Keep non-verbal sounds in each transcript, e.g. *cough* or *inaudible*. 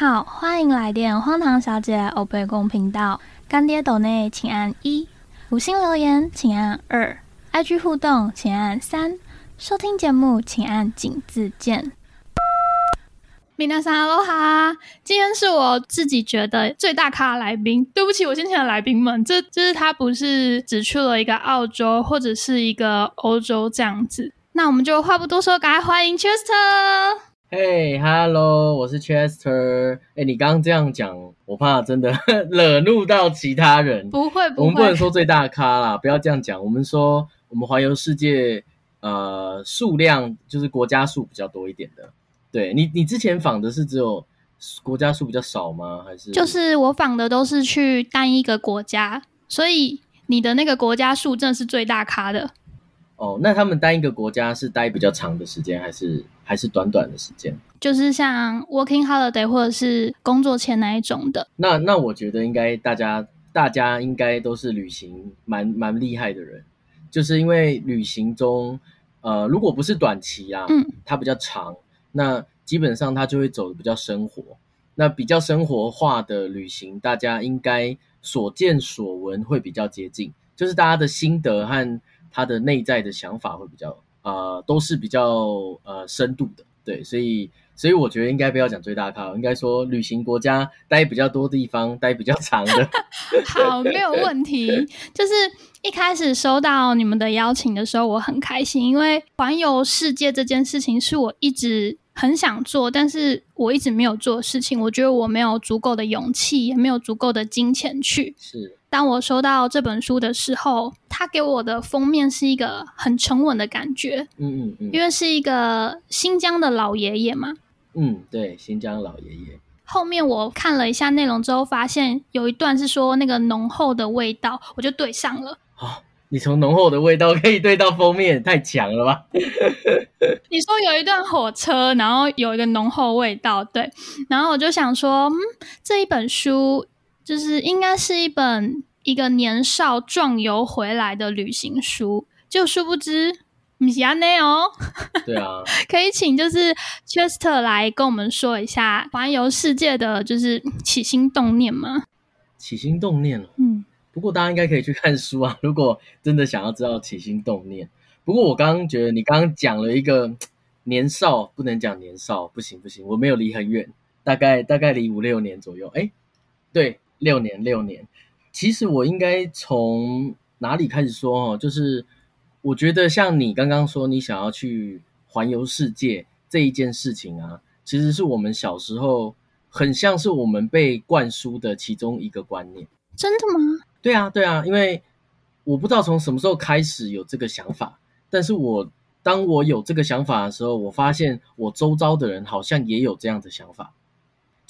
好，欢迎来电荒唐小姐欧贝公频道。干爹斗内请按一，五星留言请按二，IG 互动请按三，收听节目请按井字键。米娜桑喽哈，今天是我自己觉得最大咖的来宾。对不起，我先前的来宾们，这就是他不是只去了一个澳洲或者是一个欧洲这样子。那我们就话不多说，赶快欢迎 Chester。嘿，Hello，我是 Chester。哎，你刚刚这样讲，我怕真的 *laughs* 惹怒到其他人。不会，不会，我们不能说最大咖啦，不要这样讲。我们说我们环游世界，呃，数量就是国家数比较多一点的。对你，你之前访的是只有国家数比较少吗？还是就是我访的都是去单一个国家，所以你的那个国家数真的是最大咖的。哦，那他们待一个国家是待比较长的时间，还是还是短短的时间？就是像 working holiday 或者是工作前那一种的。那那我觉得应该大家大家应该都是旅行蛮蛮厉害的人，就是因为旅行中，呃，如果不是短期啊，嗯，它比较长。那基本上它就会走的比较生活，那比较生活化的旅行，大家应该所见所闻会比较接近，就是大家的心得和他的内在的想法会比较呃都是比较呃深度的，对，所以所以我觉得应该不要讲最大咖，应该说旅行国家待比较多地方，待比较长的。*laughs* 好，没有问题。*laughs* 就是一开始收到你们的邀请的时候，我很开心，因为环游世界这件事情是我一直。很想做，但是我一直没有做的事情。我觉得我没有足够的勇气，也没有足够的金钱去。是。当我收到这本书的时候，它给我的封面是一个很沉稳的感觉。嗯嗯嗯。因为是一个新疆的老爷爷嘛。嗯，对，新疆老爷爷。后面我看了一下内容之后，发现有一段是说那个浓厚的味道，我就对上了。哦。你从浓厚的味道可以对到封面，太强了吧？*laughs* 你说有一段火车，然后有一个浓厚味道，对。然后我就想说，嗯，这一本书就是应该是一本一个年少壮游回来的旅行书，就殊不知米亚内哦。*laughs* 对啊，可以请就是 Chester 来跟我们说一下环游世界的就是起心动念吗？起心动念了，嗯。不过大家应该可以去看书啊，如果真的想要知道起心动念。不过我刚刚觉得你刚刚讲了一个年少，不能讲年少，不行不行，我没有离很远，大概大概离五六年左右。哎，对，六年六年。其实我应该从哪里开始说哦？就是我觉得像你刚刚说你想要去环游世界这一件事情啊，其实是我们小时候很像是我们被灌输的其中一个观念。真的吗？对啊，对啊，因为我不知道从什么时候开始有这个想法，但是我当我有这个想法的时候，我发现我周遭的人好像也有这样的想法。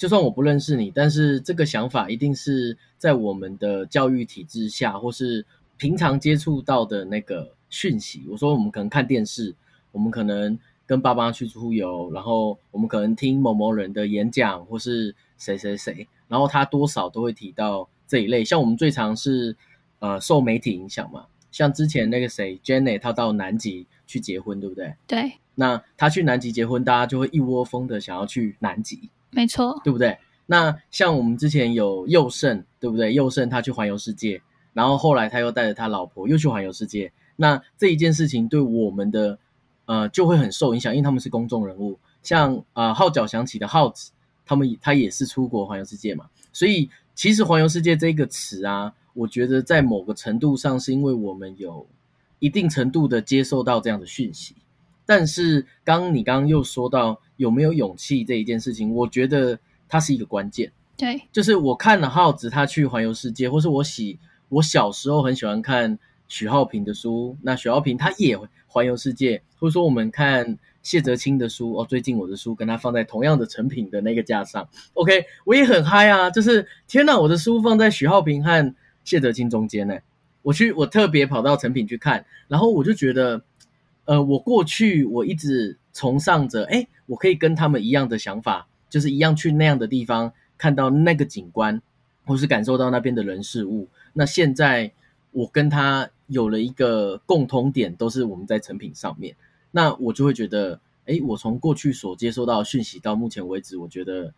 就算我不认识你，但是这个想法一定是在我们的教育体制下，或是平常接触到的那个讯息。我说我们可能看电视，我们可能跟爸妈去出游，然后我们可能听某某人的演讲，或是谁谁谁，然后他多少都会提到。这一类，像我们最常是，呃，受媒体影响嘛。像之前那个谁，Jenny，他到南极去结婚，对不对？对。那他去南极结婚，大家就会一窝蜂的想要去南极，没错，对不对？那像我们之前有佑胜，对不对？佑胜他去环游世界，然后后来他又带着他老婆又去环游世界。那这一件事情对我们的，呃，就会很受影响，因为他们是公众人物。像呃号角响起的号子，他们他也是出国环游世界嘛，所以。其实“环游世界”这个词啊，我觉得在某个程度上是因为我们有一定程度的接受到这样的讯息。但是，刚你刚刚又说到有没有勇气这一件事情，我觉得它是一个关键。对，就是我看了耗子他去环游世界，或是我喜我小时候很喜欢看许浩平的书，那许浩平他也环游世界，或者说我们看。谢哲青的书哦，最近我的书跟他放在同样的成品的那个架上，OK，我也很嗨啊！就是天哪，我的书放在许浩平和谢哲青中间呢。我去，我特别跑到成品去看，然后我就觉得，呃，我过去我一直崇尚着，哎，我可以跟他们一样的想法，就是一样去那样的地方看到那个景观，或是感受到那边的人事物。那现在我跟他有了一个共通点，都是我们在成品上面。那我就会觉得，哎，我从过去所接收到讯息到目前为止，我觉得，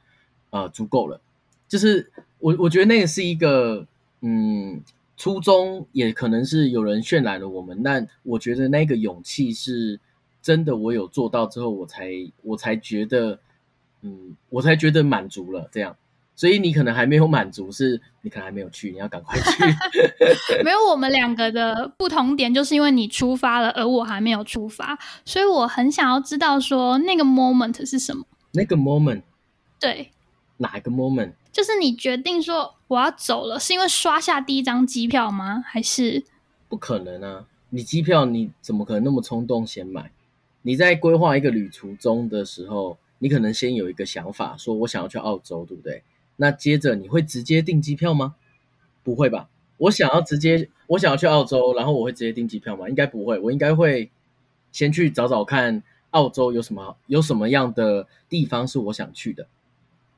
呃足够了。就是我我觉得那个是一个嗯初衷，也可能是有人渲染了我们，但我觉得那个勇气是真的，我有做到之后，我才我才觉得嗯我才觉得满足了这样。所以你可能还没有满足，是你可能还没有去，你要赶快去。*laughs* 没有，我们两个的不同点就是因为你出发了，而我还没有出发，所以我很想要知道说那个 moment 是什么。那个 moment，对，哪一个 moment？就是你决定说我要走了，是因为刷下第一张机票吗？还是不可能啊？你机票你怎么可能那么冲动先买？你在规划一个旅途中的时候，你可能先有一个想法，说我想要去澳洲，对不对？那接着你会直接订机票吗？不会吧？我想要直接，我想要去澳洲，然后我会直接订机票吗？应该不会，我应该会先去找找看澳洲有什么有什么样的地方是我想去的，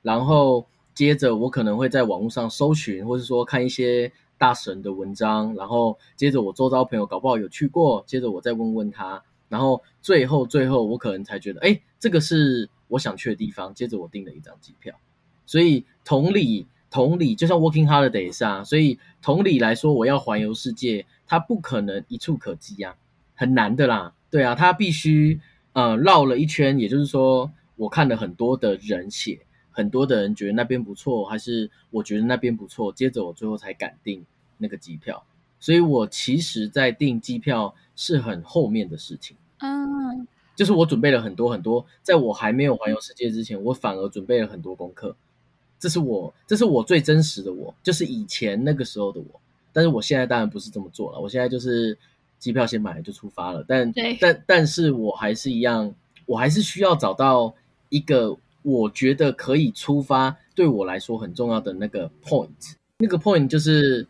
然后接着我可能会在网络上搜寻，或者说看一些大神的文章，然后接着我周遭朋友搞不好有去过，接着我再问问他，然后最后最后我可能才觉得，哎，这个是我想去的地方，接着我订了一张机票。所以同理，同理，就像 Working Holidays 啊，所以同理来说，我要环游世界，它不可能一触可及啊，很难的啦。对啊，它必须呃绕了一圈，也就是说，我看了很多的人写，很多的人觉得那边不错，还是我觉得那边不错，接着我最后才敢订那个机票。所以我其实，在订机票是很后面的事情。嗯，就是我准备了很多很多，在我还没有环游世界之前，我反而准备了很多功课。这是我，这是我最真实的我，就是以前那个时候的我。但是我现在当然不是这么做了，我现在就是机票先买了就出发了。但但但是我还是一样，我还是需要找到一个我觉得可以出发，对我来说很重要的那个 point。那个 point 就是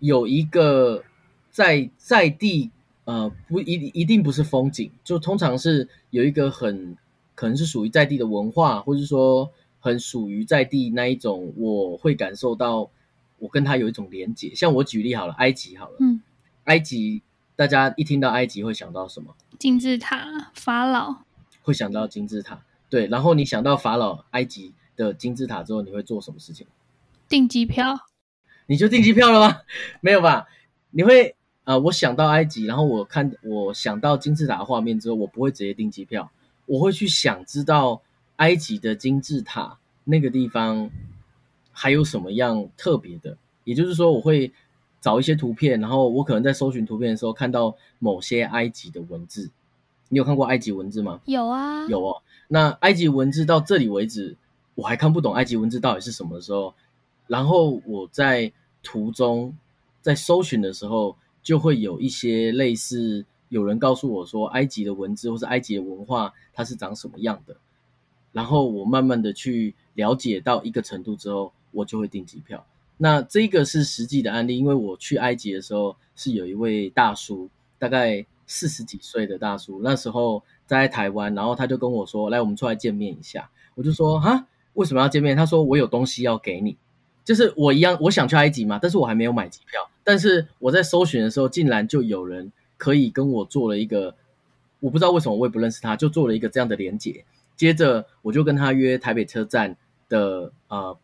有一个在在地，呃，不一一定不是风景，就通常是有一个很可能是属于在地的文化，或者说。很属于在地那一种，我会感受到我跟他有一种连结。像我举例好了，埃及好了，嗯，埃及大家一听到埃及会想到什么？金字塔、法老，会想到金字塔。对，然后你想到法老、埃及的金字塔之后，你会做什么事情？订机票？你就订机票了吗？*laughs* 没有吧？你会呃，我想到埃及，然后我看我想到金字塔的画面之后，我不会直接订机票，我会去想知道。埃及的金字塔那个地方还有什么样特别的？也就是说，我会找一些图片，然后我可能在搜寻图片的时候看到某些埃及的文字。你有看过埃及文字吗？有啊，有哦。那埃及文字到这里为止，我还看不懂埃及文字到底是什么时候，然后我在途中在搜寻的时候，就会有一些类似有人告诉我说，埃及的文字或是埃及的文化它是长什么样的。然后我慢慢的去了解到一个程度之后，我就会订机票。那这个是实际的案例，因为我去埃及的时候是有一位大叔，大概四十几岁的大叔，那时候在台湾，然后他就跟我说：“来，我们出来见面一下。”我就说：“哈，为什么要见面？”他说：“我有东西要给你，就是我一样，我想去埃及嘛，但是我还没有买机票。但是我在搜寻的时候，竟然就有人可以跟我做了一个，我不知道为什么，我也不认识他，就做了一个这样的连接。”接着我就跟他约台北车站的呃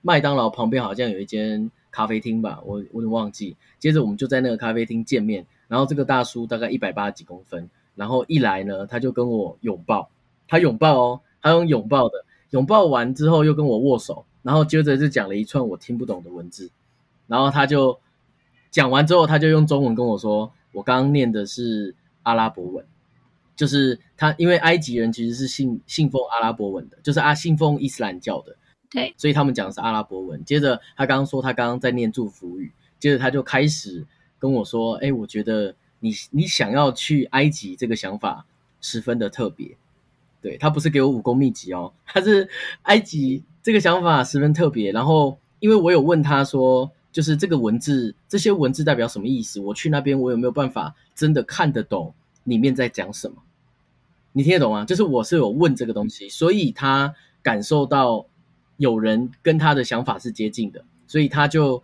麦当劳旁边好像有一间咖啡厅吧，我我有忘记。接着我们就在那个咖啡厅见面，然后这个大叔大概一百八十几公分，然后一来呢他就跟我拥抱，他拥抱哦，他用拥抱的，拥抱完之后又跟我握手，然后接着就讲了一串我听不懂的文字，然后他就讲完之后他就用中文跟我说，我刚刚念的是阿拉伯文。就是他，因为埃及人其实是信信奉阿拉伯文的，就是啊信奉伊斯兰教的，对，所以他们讲的是阿拉伯文。接着他刚刚说他刚刚在念祝福语，接着他就开始跟我说：“哎，我觉得你你想要去埃及这个想法十分的特别。”对他不是给我武功秘籍哦，他是埃及这个想法十分特别。然后因为我有问他说，就是这个文字这些文字代表什么意思？我去那边我有没有办法真的看得懂里面在讲什么？你听得懂吗？就是我是有问这个东西，所以他感受到有人跟他的想法是接近的，所以他就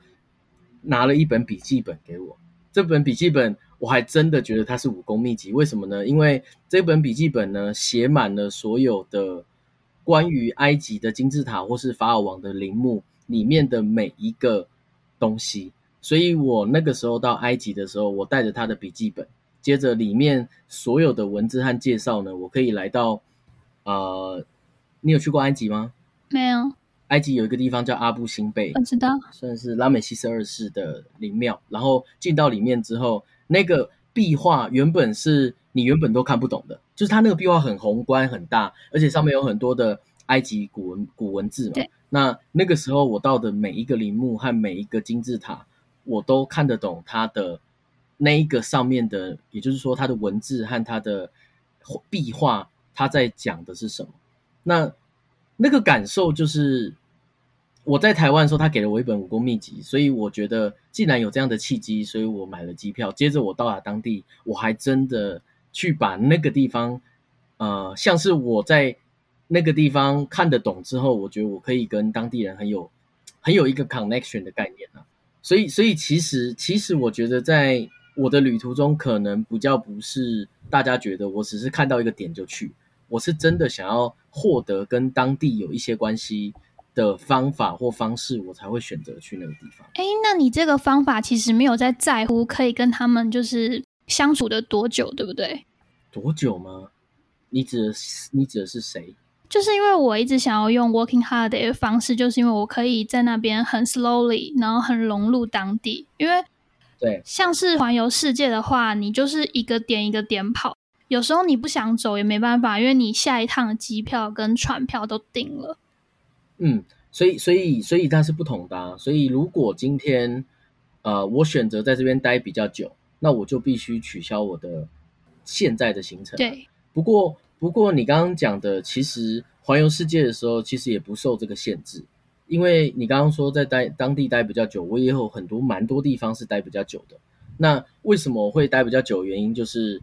拿了一本笔记本给我。这本笔记本我还真的觉得它是武功秘籍，为什么呢？因为这本笔记本呢写满了所有的关于埃及的金字塔或是法老王的陵墓里面的每一个东西。所以我那个时候到埃及的时候，我带着他的笔记本，接着里面所有的文字和介绍呢，我可以来到，呃，你有去过埃及吗？没有，埃及有一个地方叫阿布辛贝我，知道。算是拉美西斯二世的陵庙。然后进到里面之后，那个壁画原本是你原本都看不懂的，就是它那个壁画很宏观很大，而且上面有很多的埃及古文古文字嘛对。那那个时候我到的每一个陵墓和每一个金字塔，我都看得懂它的那一个上面的，也就是说它的文字和它的壁画，它在讲的是什么。那那个感受就是我在台湾的时候，他给了我一本武功秘籍，所以我觉得既然有这样的契机，所以我买了机票。接着我到达当地，我还真的去把那个地方，呃，像是我在那个地方看得懂之后，我觉得我可以跟当地人很有很有一个 connection 的概念啊。所以，所以其实其实我觉得在我的旅途中，可能比较不是大家觉得我只是看到一个点就去，我是真的想要获得跟当地有一些关系的方法或方式，我才会选择去那个地方。哎，那你这个方法其实没有在在乎可以跟他们就是相处的多久，对不对？多久吗？你指的是你指的是谁？就是因为我一直想要用 working holiday 的方式，就是因为我可以在那边很 slowly，然后很融入当地。因为对，像是环游世界的话，你就是一个点一个点跑，有时候你不想走也没办法，因为你下一趟的机票跟船票都定了。嗯，所以所以所以它是不同的、啊。所以如果今天呃我选择在这边待比较久，那我就必须取消我的现在的行程。对，不过，不过你刚刚讲的，其实环游世界的时候，其实也不受这个限制，因为你刚刚说在待当地待比较久，我也有很多蛮多地方是待比较久的。那为什么我会待比较久？原因就是，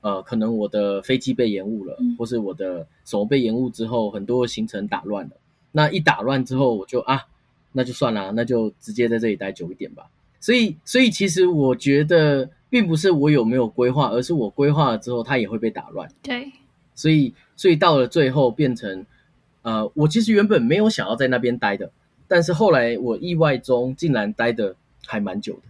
呃，可能我的飞机被延误了，嗯或是我的什么被延误之后，很多行程打乱了。那一打乱之后，我就啊，那就算了，那就直接在这里待久一点吧。所以，所以其实我觉得，并不是我有没有规划，而是我规划了之后，它也会被打乱。对，所以，所以到了最后变成，呃，我其实原本没有想要在那边待的，但是后来我意外中竟然待的还蛮久的，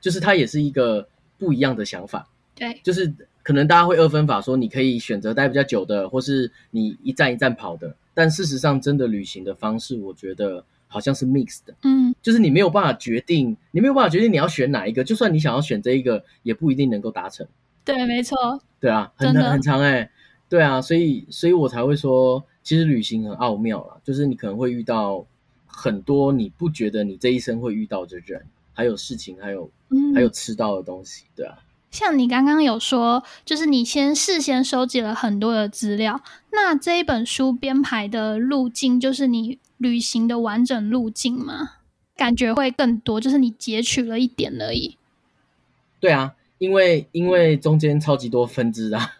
就是它也是一个不一样的想法，对，就是可能大家会二分法说，你可以选择待比较久的，或是你一站一站跑的，但事实上真的旅行的方式，我觉得好像是 mixed 的。嗯，就是你没有办法决定，你没有办法决定你要选哪一个，就算你想要选这一个，也不一定能够达成。对，没错，对啊，很很很长哎、对啊，所以所以我才会说，其实旅行很奥妙啦，就是你可能会遇到很多你不觉得你这一生会遇到的人，还有事情，还有嗯，还有吃到的东西，对啊，像你刚刚有说，就是你先事先收集了很多的资料，那这一本书编排的路径就是你旅行的完整路径吗？感觉会更多，就是你截取了一点而已。对啊，因为因为中间超级多分支啊，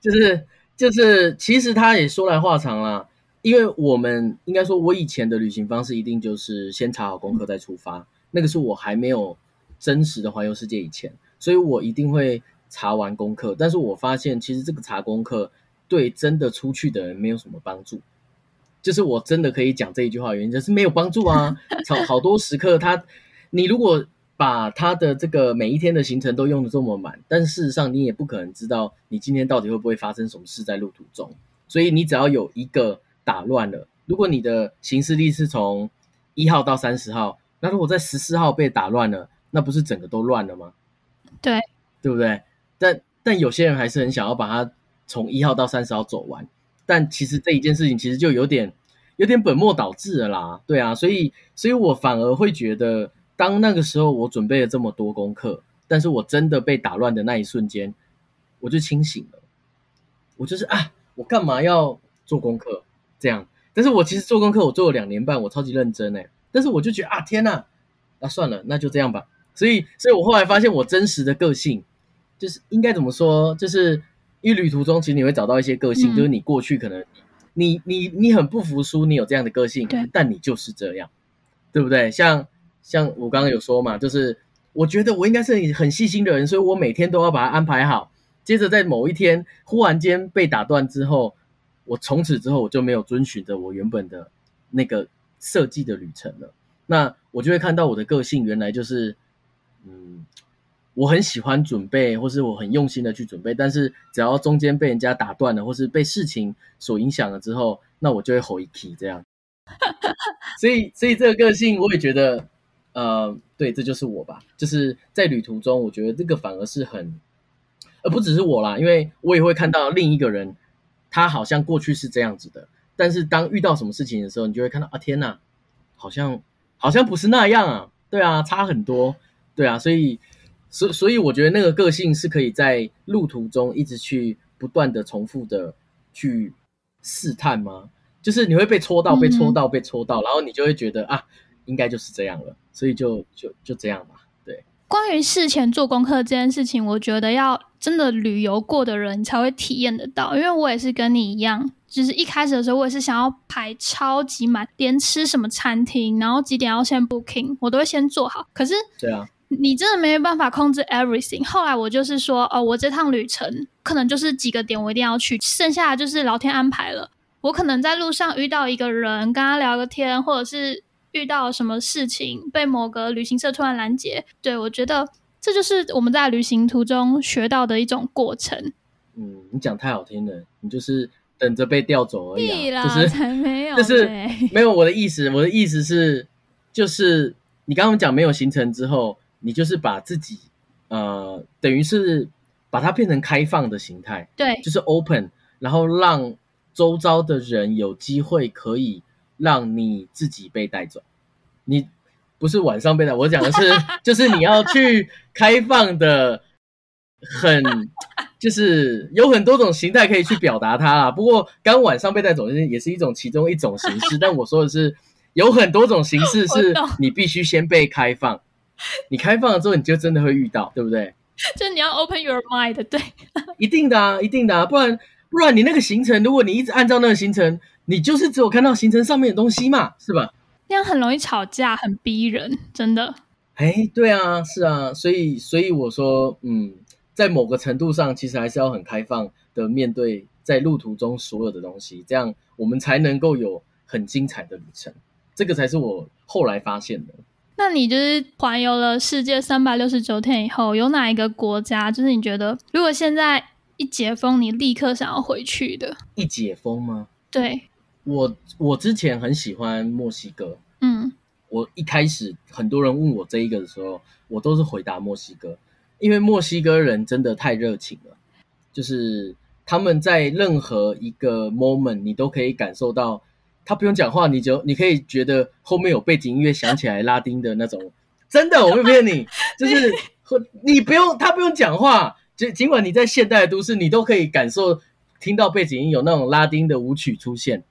就 *laughs* 是就是，其实他也说来话长啦。因为我们应该说，我以前的旅行方式一定就是先查好功课再出发，那个是我还没有真实的环游世界以前，所以我一定会查完功课。但是我发现，其实这个查功课对真的出去的人没有什么帮助。就是我真的可以讲这一句话原因，就是没有帮助啊。好好多时刻他，你如果把他的这个每一天的行程都用的这么满，但事实上你也不可能知道你今天到底会不会发生什么事在路途中。所以你只要有一个打乱了，如果你的行事历是从一号到三十号，那如果在十四号被打乱了，那不是整个都乱了吗？对，对不对？但但有些人还是很想要把它从一号到三十号走完，但其实这一件事情其实就有点有点本末倒置了啦，对啊，所以所以我反而会觉得，当那个时候我准备了这么多功课，但是我真的被打乱的那一瞬间，我就清醒了，我就是啊，我干嘛要做功课这样？但是我其实做功课我做了两年半，我超级认真哎，但是我就觉得啊，天呐，那算了，那就这样吧。所以，所以我后来发现我真实的个性，就是应该怎么说，就是因为旅途中其实你会找到一些个性，嗯就是你过去可能你你你很不服输，你有这样的个性对，但你就是这样，对不对？像像我刚刚有说嘛，就是我觉得我应该是很细心的人，所以我每天都要把它安排好。接着在某一天忽然间被打断之后，我从此之后我就没有遵循着我原本的那个设计的旅程了。那我就会看到我的个性原来就是，嗯，我很喜欢准备，或是我很用心的去准备，但是只要中间被人家打断了，或是被事情所影响了之后，那我就会吼一 k 这样。*laughs* 所以，所以这个个性我也觉得，呃，对，这就是我吧。就是在旅途中，我觉得这个反而是很，呃不只是我啦，因为我也会看到另一个人，他好像过去是这样子的，但是当遇到什么事情的时候，你就会看到啊，天哪，好像好像不是那样啊，对啊，差很多，对啊，所以，所所以我觉得那个个性是可以在路途中一直去不断的重复的去试探吗？就是你会被戳到，被戳到，被戳到，然后你就会觉得啊，应该就是这样了，所以就就就这样吧。对，关于事前做功课这件事情，我觉得要真的旅游过的人才会体验得到。因为我也是跟你一样，就是一开始的时候，我也是想要排超级满，连吃什么餐厅，然后几点要先 booking，我都会先做好。可是，对啊，你真的没办法控制 everything。后来我就是说，哦，我这趟旅程可能就是几个点我一定要去，剩下的就是老天安排了。我可能在路上遇到一个人，跟他聊个天，或者是遇到什么事情，被某个旅行社突然拦截。对我觉得这就是我们在旅行途中学到的一种过程。嗯，你讲太好听了，你就是等着被调走而已、就是才没有，*laughs* 就是没有我的意思，我的意思是，就是你刚刚讲没有行程之后，你就是把自己呃，等于是把它变成开放的形态，对就是 open，然后让周遭的人有机会可以让你自己被带走。你不是晚上被带，我讲的是，*laughs* 就是你要去开放的，很就是有很多种形态可以去表达它啦。不过刚晚上被带走也是一种其中一种形式，但我说的是有很多种形式 *laughs* 是你必须先被开放，*laughs* 你开放了之后你就真的会遇到，对不对？就你要 open your mind，对，*laughs* 一定的啊，一定的啊，不然不然你那个行程，如果你一直按照那个行程，你就是只有看到行程上面的东西嘛，是吧？那样很容易吵架，很逼人，真的。哎，对啊，是啊，所以所以我说，嗯，在某个程度上，其实还是要很开放的面对在路途中所有的东西，这样我们才能够有很精彩的旅程。这个才是我后来发现的。那你就是环游了世界三百六十九天以后，有哪一个国家，就是你觉得如果现在一解封，你立刻想要回去的？一解封吗？对，我我之前很喜欢墨西哥，嗯，我一开始很多人问我这一个的时候，我都是回答墨西哥，因为墨西哥人真的太热情了，就是他们在任何一个 moment 你都可以感受到，他不用讲话，你就你可以觉得后面有背景音乐响起来拉丁的那种，真的我没有骗你，*laughs* 就是你不用他不用讲话，就尽管你在现代的都市，你都可以感受听到背景音有那种拉丁的舞曲出现。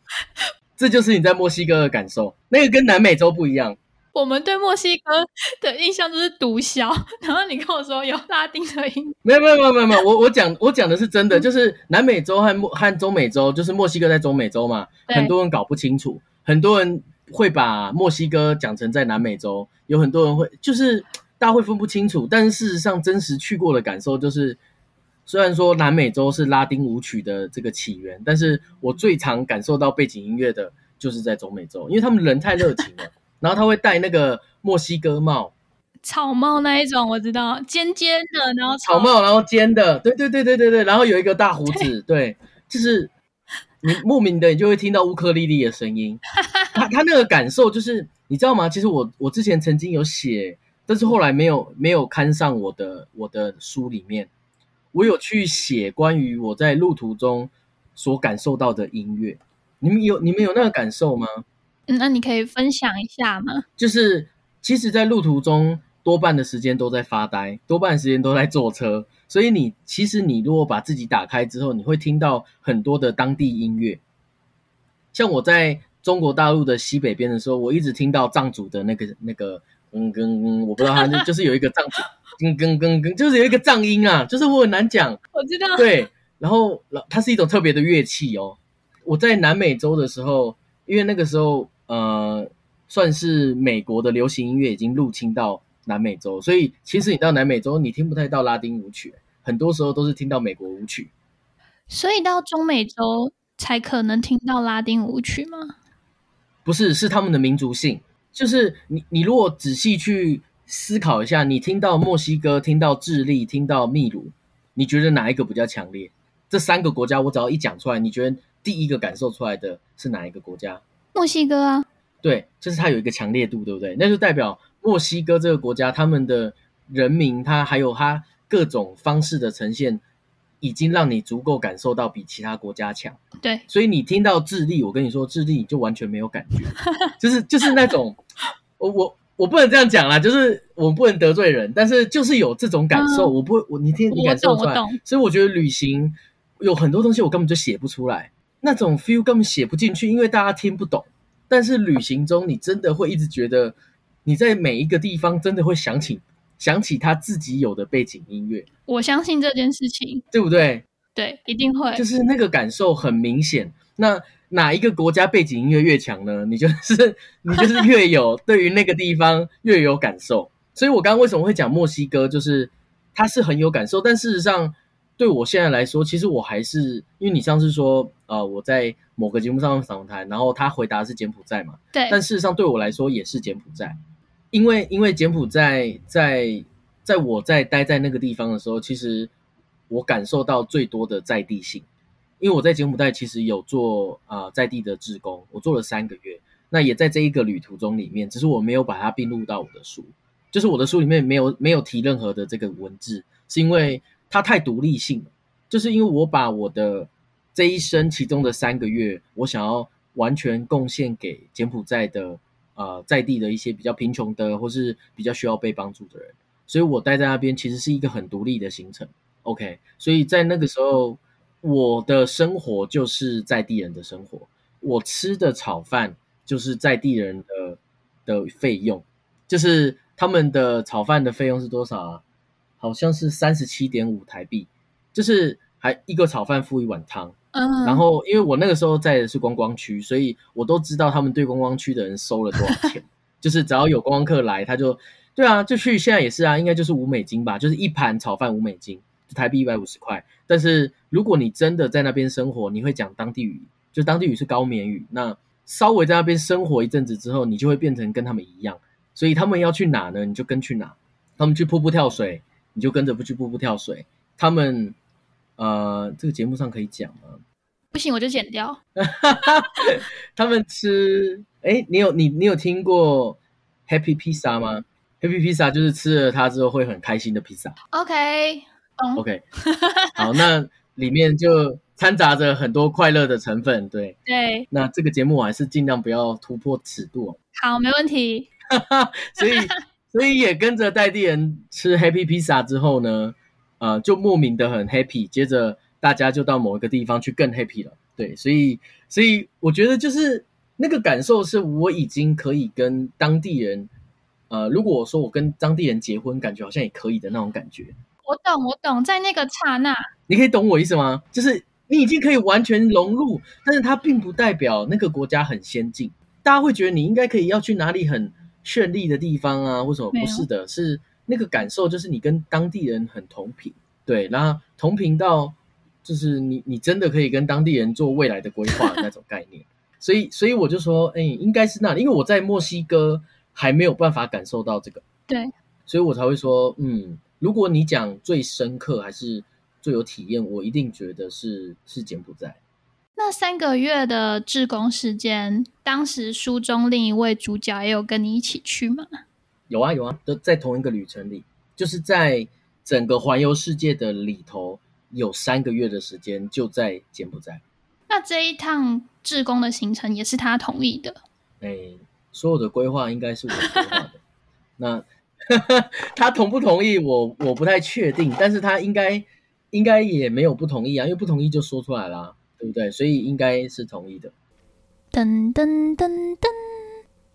这就是你在墨西哥的感受，那个跟南美洲不一样。我们对墨西哥的印象就是毒枭，然后你跟我说有拉丁的音，*laughs* 没有没有没有没有没有，我我讲我讲的是真的，*laughs* 就是南美洲和墨和中美洲，就是墨西哥在中美洲嘛，很多人搞不清楚，很多人会把墨西哥讲成在南美洲，有很多人会就是大家会分不清楚，但是事实上真实去过的感受就是，虽然说南美洲是拉丁舞曲的这个起源，但是我最常感受到背景音乐的就是在中美洲，因为他们人太热情了，然后他会戴那个墨西哥帽。草帽那一种，我知道，尖尖的，然后草帽，然后尖的，对对对对对对，然后有一个大胡子，对，就是你 *laughs* 莫名的你就会听到乌克丽丽的声音，*laughs* 他他那个感受就是你知道吗？其实我我之前曾经有写，但是后来没有没有刊上我的我的书里面，我有去写关于我在路途中所感受到的音乐，你们有你们有那个感受吗？嗯，那你可以分享一下吗？就是其实，在路途中多半的时间都在发呆，多半的时间都在坐车，所以你其实你如果把自己打开之后，你会听到很多的当地音乐。像我在中国大陆的西北边的时候，我一直听到藏族的那个那个嗯跟嗯，我不知道他就就是有一个藏族跟跟跟跟，就是有一个藏音啊，就是我很难讲。我知道，对，然后它是一种特别的乐器哦。我在南美洲的时候，因为那个时候呃，算是美国的流行音乐已经入侵到南美洲，所以其实你到南美洲，你听不太到拉丁舞曲，很多时候都是听到美国舞曲。所以到中美洲才可能听到拉丁舞曲吗？不是，是他们的民族性。就是你，你如果仔细去思考一下，你听到墨西哥、听到智利、听到秘鲁，你觉得哪一个比较强烈？这三个国家，我只要一讲出来，你觉得第一个感受出来的是哪一个国家？墨西哥啊，对，就是它有一个强烈度，对不对？那就代表墨西哥这个国家，他们的人民，他还有他各种方式的呈现。已经让你足够感受到比其他国家强，对，所以你听到智利，我跟你说，智利你就完全没有感觉，*laughs* 就是就是那种，我我我不能这样讲啦，就是我不能得罪人，但是就是有这种感受，我不会，我你听你感受出来，所以我觉得旅行有很多东西我根本就写不出来，那种 feel 根本写不进去，因为大家听不懂，但是旅行中你真的会一直觉得你在每一个地方真的会想起。想起他自己有的背景音乐，我相信这件事情，对不对？对，一定会，就是那个感受很明显。那哪一个国家背景音乐越强呢？你就是 *laughs* 你就是越有 *laughs* 对于那个地方越有感受。所以我刚刚为什么会讲墨西哥，就是它是很有感受。但事实上，对我现在来说，其实我还是因为你上次说，呃，我在某个节目上访谈，然后他回答是柬埔寨嘛，对。但事实上对我来说也是柬埔寨。因为因为柬埔寨在在我在待在那个地方的时候，其实我感受到最多的在地性。因为我在柬埔寨其实有做啊在地的志工，我做了三个月。那也在这一个旅途中里面，只是我没有把它并入到我的书，就是我的书里面没有没有提任何的这个文字，是因为它太独立性了。就是因为我把我的这一生其中的三个月，我想要完全贡献给柬埔寨的。呃，在地的一些比较贫穷的，或是比较需要被帮助的人，所以我待在那边其实是一个很独立的行程。OK，所以在那个时候，我的生活就是在地人的生活，我吃的炒饭就是在地人的的费用，就是他们的炒饭的费用是多少啊？好像是三十七点五台币，就是还一个炒饭付一碗汤。嗯，然后因为我那个时候在的是观光区，所以我都知道他们对观光区的人收了多少钱。*laughs* 就是只要有观光客来，他就对啊，就去现在也是啊，应该就是五美金吧，就是一盘炒饭五美金，台币一百五十块。但是如果你真的在那边生活，你会讲当地语，就当地语是高棉语，那稍微在那边生活一阵子之后，你就会变成跟他们一样。所以他们要去哪呢，你就跟去哪。他们去瀑布跳水，你就跟着不去瀑布跳水。他们。呃，这个节目上可以讲吗？不行，我就剪掉。*laughs* 他们吃，哎，你有你你有听过 Happy Pizza 吗？Happy Pizza 就是吃了它之后会很开心的披萨。OK，OK，好，那里面就掺杂着很多快乐的成分，对 *laughs* 对。那这个节目我还是尽量不要突破尺度。好，没问题。*laughs* 所以，所以也跟着代地人吃 Happy Pizza 之后呢？呃，就莫名的很 happy，接着大家就到某一个地方去更 happy 了，对，所以所以我觉得就是那个感受是我已经可以跟当地人，呃，如果我说我跟当地人结婚，感觉好像也可以的那种感觉。我懂，我懂，在那个刹那，你可以懂我意思吗？就是你已经可以完全融入，但是它并不代表那个国家很先进，大家会觉得你应该可以要去哪里很绚丽的地方啊，或什么？不是的，是。那个感受就是你跟当地人很同频，对，然后同频到就是你你真的可以跟当地人做未来的规划那种概念，所以所以我就说，哎，应该是那，因为我在墨西哥还没有办法感受到这个，对，所以我才会说，嗯，如果你讲最深刻还是最有体验，我一定觉得是是柬埔寨。那三个月的志工时间，当时书中另一位主角也有跟你一起去吗？有啊有啊，都在同一个旅程里，就是在整个环游世界的里头，有三个月的时间就在柬埔寨。那这一趟志工的行程也是他同意的？哎，所有的规划应该是我规划的。那 *laughs* 他同不同意我，我不太确定，但是他应该应该也没有不同意啊，因为不同意就说出来啦，对不对？所以应该是同意的。噔噔噔噔。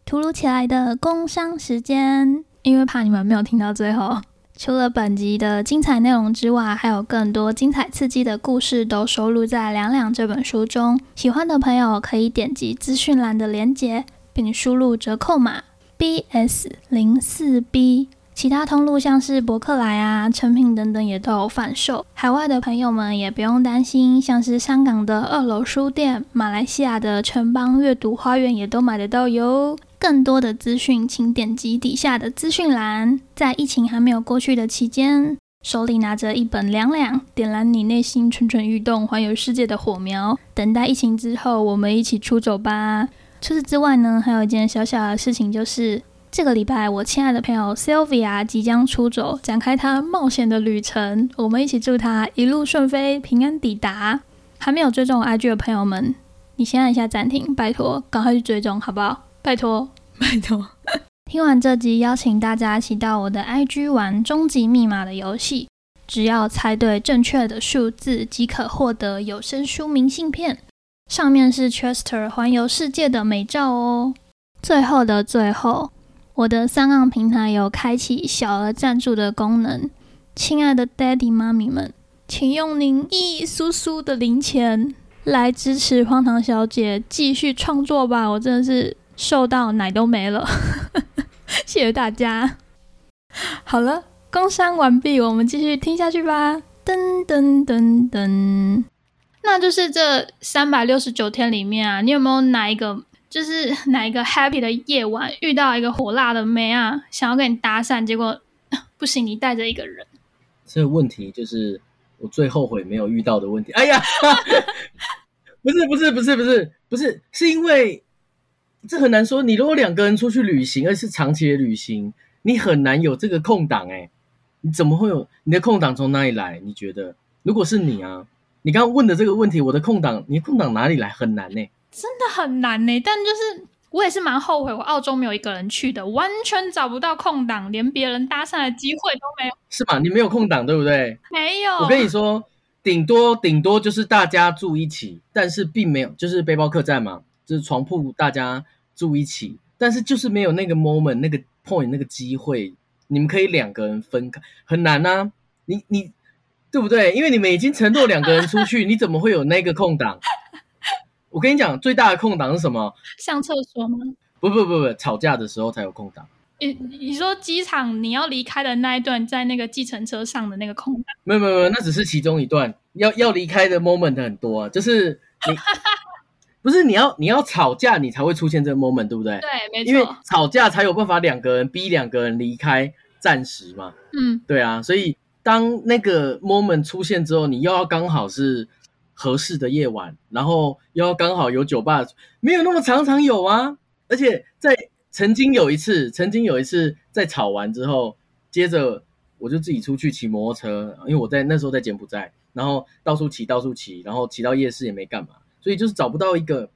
突如其来的工商时间，因为怕你们没有听到最后。*laughs* 除了本集的精彩内容之外，还有更多精彩刺激的故事都收录在《两两》这本书中。喜欢的朋友可以点击资讯栏的链接，并输入折扣码 B S 零四 B 其他通路像是博客来啊、成品等等也都有贩售。海外的朋友们也不用担心，像是香港的二楼书店、马来西亚的城邦阅读花园也都买得到哟。更多的资讯，请点击底下的资讯栏。在疫情还没有过去的期间，手里拿着一本两两，点燃你内心蠢蠢欲动、环游世界的火苗，等待疫情之后，我们一起出走吧。除此之外呢，还有一件小小的事情，就是这个礼拜我亲爱的朋友 Sylvia 即将出走，展开她冒险的旅程。我们一起祝她一路顺飞，平安抵达。还没有追踪我 IG 的朋友们，你先按一下暂停，拜托，赶快去追踪好不好？拜托。拜托，*laughs* 听完这集，邀请大家一起到我的 IG 玩终极密码的游戏，只要猜对正确的数字，即可获得有声书明信片，上面是 Chester 环游世界的美照哦。最后的最后，我的三岸平台有开启小额赞助的功能，亲爱的 Daddy 妈咪们，请用您一酥酥的零钱来支持荒唐小姐继续创作吧，我真的是。瘦到奶都没了，*laughs* 谢谢大家。好了，工商完毕，我们继续听下去吧。噔噔噔噔，那就是这三百六十九天里面啊，你有没有哪一个，就是哪一个 happy 的夜晚，遇到一个火辣的妹啊，想要跟你搭讪，结果不行，你带着一个人。这个问题就是我最后悔没有遇到的问题。哎呀，*laughs* 不是不是不是不是不是，是因为。这很难说。你如果两个人出去旅行，而是长期的旅行，你很难有这个空档。哎，你怎么会有你的空档从哪里来？你觉得，如果是你啊，你刚刚问的这个问题，我的空档，你空档哪里来？很难呢，真的很难呢。但就是我也是蛮后悔，我澳洲没有一个人去的，完全找不到空档，连别人搭讪的机会都没有。是吗？你没有空档，对不对？没有。我跟你说，顶多顶多就是大家住一起，但是并没有，就是背包客栈嘛，就是床铺大家。住一起，但是就是没有那个 moment、那个 point、那个机会，你们可以两个人分开，很难啊！你你对不对？因为你们已经承诺两个人出去，你怎么会有那个空档？我跟你讲，最大的空档是什么？上厕所吗？不不不不，吵架的时候才有空档。你你说机场你要离开的那一段，在那个计程车上的那个空档？没有没有没有，那只是其中一段。要要离开的 moment 很多，就是你。*laughs* 不是你要你要吵架，你才会出现这个 moment，对不对？对，没错。因为吵架才有办法两个人逼两个人离开，暂时嘛。嗯，对啊。所以当那个 moment 出现之后，你又要刚好是合适的夜晚，然后要刚好有酒吧，没有那么常常有啊。而且在曾经有一次，曾经有一次在吵完之后，接着我就自己出去骑摩托车，因为我在那时候在柬埔寨，然后到处骑到处骑，然后骑到夜市也没干嘛。所以就是找不到一个，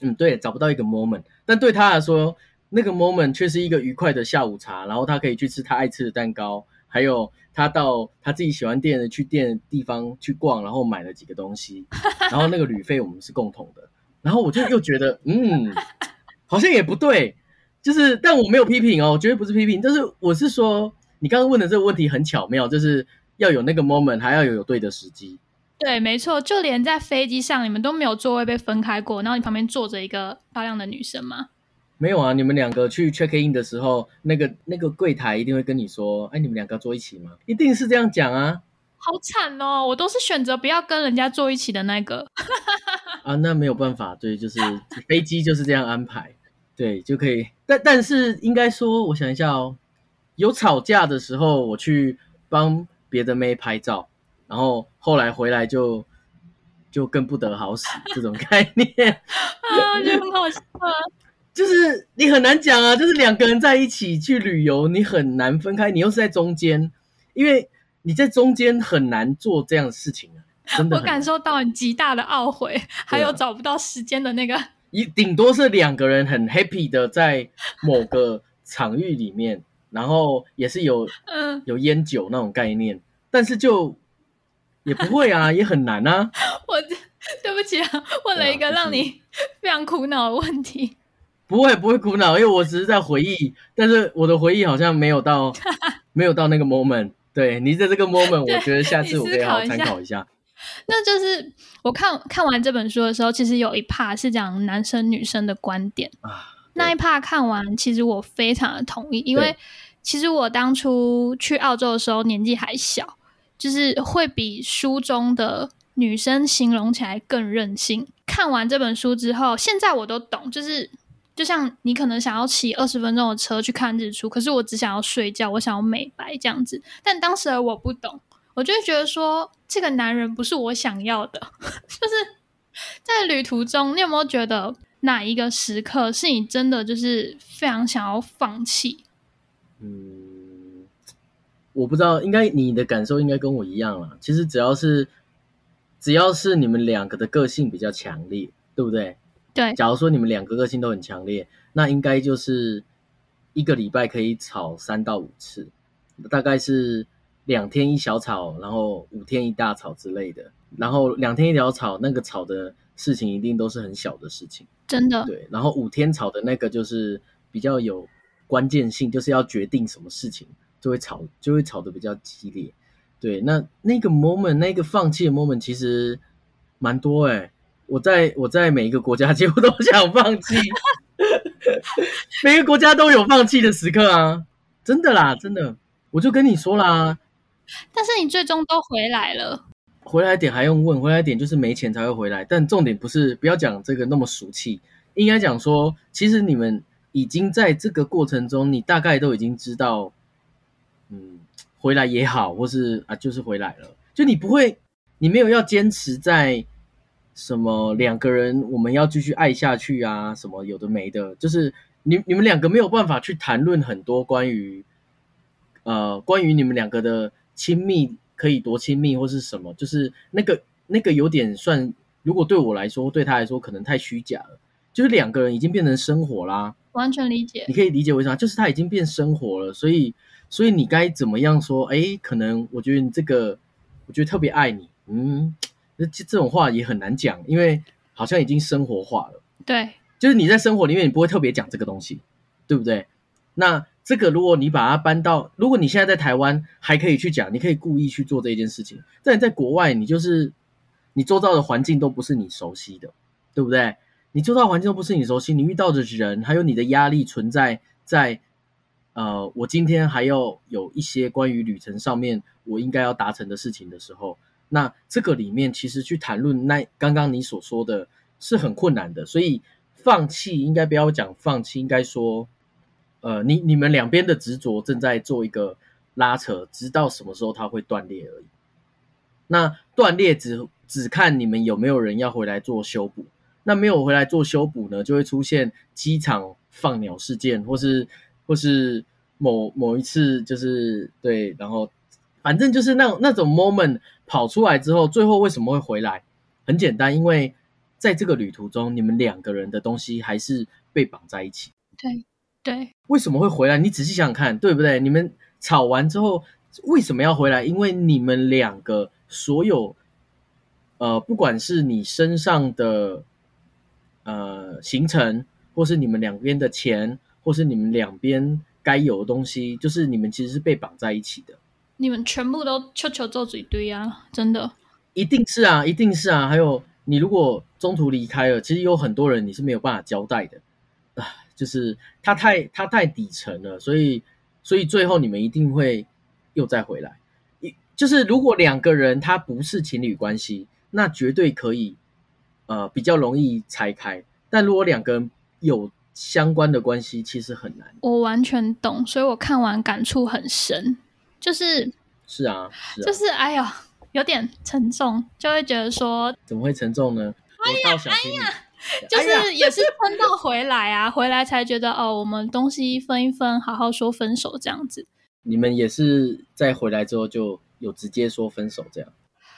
嗯，对，找不到一个 moment，但对他来说，那个 moment 却是一个愉快的下午茶，然后他可以去吃他爱吃的蛋糕，还有他到他自己喜欢店的去店地方去逛，然后买了几个东西，*laughs* 然后那个旅费我们是共同的，然后我就又觉得，*laughs* 嗯，好像也不对，就是但我没有批评哦，绝对不是批评，就是我是说，你刚刚问的这个问题很巧妙，就是要有那个 moment，还要有有对的时机。对，没错，就连在飞机上，你们都没有座位被分开过，然后你旁边坐着一个漂亮的女生吗？没有啊，你们两个去 check in 的时候，那个那个柜台一定会跟你说，哎，你们两个坐一起吗？一定是这样讲啊。好惨哦，我都是选择不要跟人家坐一起的那个。*laughs* 啊，那没有办法，对，就是飞机就是这样安排，对，就可以。但但是应该说，我想一下哦，有吵架的时候，我去帮别的妹拍照。然后后来回来就就更不得好死这种概念 *laughs* 啊，就很好笑。就是你很难讲啊，就是两个人在一起去旅游，你很难分开，你又是在中间，因为你在中间很难做这样的事情啊。*laughs* 真的，我感受到你极大的懊悔，还有找不到时间的那个。一顶多是两个人很 happy 的在某个场域里面，然后也是有嗯有烟酒那种概念，但是就。也不会啊，*laughs* 也很难啊。我对不起啊，问了一个让你非常苦恼的问题。不会，不会苦恼，因为我只是在回忆，但是我的回忆好像没有到，*laughs* 没有到那个 moment。对你在这个 moment，我觉得下次我可以好好参考一下。*laughs* 那就是我看看完这本书的时候，其实有一 part 是讲男生女生的观点啊。那一 part 看完，其实我非常的同意，因为。其实我当初去澳洲的时候年纪还小，就是会比书中的女生形容起来更任性。看完这本书之后，现在我都懂，就是就像你可能想要骑二十分钟的车去看日出，可是我只想要睡觉，我想要美白这样子。但当时的我不懂，我就会觉得说，这个男人不是我想要的。*laughs* 就是在旅途中，你有没有觉得哪一个时刻是你真的就是非常想要放弃？嗯，我不知道，应该你的感受应该跟我一样了。其实只要是只要是你们两个的个性比较强烈，对不对？对，假如说你们两个个性都很强烈，那应该就是一个礼拜可以吵三到五次，大概是两天一小吵，然后五天一大吵之类的。然后两天一条吵，那个吵的事情一定都是很小的事情，真的。对，然后五天吵的那个就是比较有。关键性就是要决定什么事情，就会吵，就会吵得比较激烈。对，那那个 moment，那个放弃的 moment，其实蛮多哎。我在我在每一个国家 *laughs* 几乎都想放弃，*laughs* 每个国家都有放弃的时刻啊，真的啦，真的。我就跟你说啦，但是你最终都回来了。回来点还用问？回来点就是没钱才会回来。但重点不是不要讲这个那么俗气，应该讲说，其实你们。已经在这个过程中，你大概都已经知道，嗯，回来也好，或是啊，就是回来了。就你不会，你没有要坚持在什么两个人我们要继续爱下去啊，什么有的没的，就是你你们两个没有办法去谈论很多关于呃关于你们两个的亲密可以多亲密或是什么，就是那个那个有点算，如果对我来说，对他来说可能太虚假了。就是两个人已经变成生活啦。完全理解，你可以理解为什么？就是他已经变生活了，所以，所以你该怎么样说？哎，可能我觉得你这个，我觉得特别爱你，嗯，这这种话也很难讲，因为好像已经生活化了。对，就是你在生活里面，你不会特别讲这个东西，对不对？那这个如果你把它搬到，如果你现在在台湾还可以去讲，你可以故意去做这件事情，但你在国外，你就是你周遭的环境都不是你熟悉的，对不对？你周遭环境都不是你熟悉，你遇到的人还有你的压力存在在，呃，我今天还要有一些关于旅程上面我应该要达成的事情的时候，那这个里面其实去谈论那刚刚你所说的是很困难的，所以放弃应该不要讲放弃，应该说，呃，你你们两边的执着正在做一个拉扯，直到什么时候它会断裂而已。那断裂只只看你们有没有人要回来做修补。那没有回来做修补呢，就会出现机场放鸟事件，或是或是某某一次就是对，然后反正就是那那种 moment 跑出来之后，最后为什么会回来？很简单，因为在这个旅途中，你们两个人的东西还是被绑在一起。对对，为什么会回来？你仔细想想看，对不对？你们吵完之后为什么要回来？因为你们两个所有呃，不管是你身上的。呃，行程，或是你们两边的钱，或是你们两边该有的东西，就是你们其实是被绑在一起的。你们全部都求求做嘴堆啊！真的，一定是啊，一定是啊。还有，你如果中途离开了，其实有很多人你是没有办法交代的啊。就是他太他太底层了，所以所以最后你们一定会又再回来。一就是如果两个人他不是情侣关系，那绝对可以。呃，比较容易拆开，但如果两个人有相关的关系，其实很难。我完全懂，所以我看完感触很深，就是是啊，就是哎呀，有点沉重，就会觉得说怎么会沉重呢？哎呀，哎呀，就是也是分到回来啊，回来才觉得哦，我们东西分一分，好好说分手这样子。你们也是在回来之后就有直接说分手这样？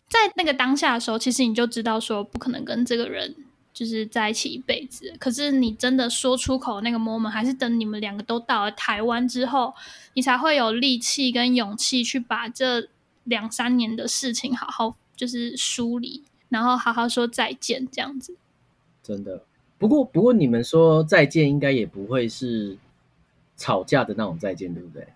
在那个当下的时候，其实你就知道说不可能跟这个人就是在一起一辈子。可是你真的说出口那个 moment，还是等你们两个都到了台湾之后，你才会有力气跟勇气去把这两三年的事情好好就是梳理，然后好好说再见这样子。真的，不过不过你们说再见，应该也不会是吵架的那种再见，对不对？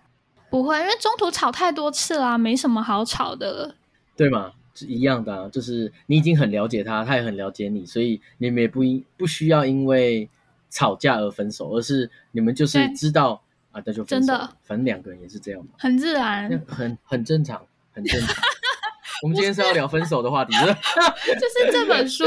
不会，因为中途吵太多次啦，没什么好吵的，对吗？是一样的，就是你已经很了解他，他也很了解你，所以你们也不应不需要因为吵架而分手，而是你们就是知道啊，那就分手真的，反正两个人也是这样嘛，很自然，很很正常，很正常。*laughs* 我们今天是要聊分手的话题，*laughs* 就是这本书，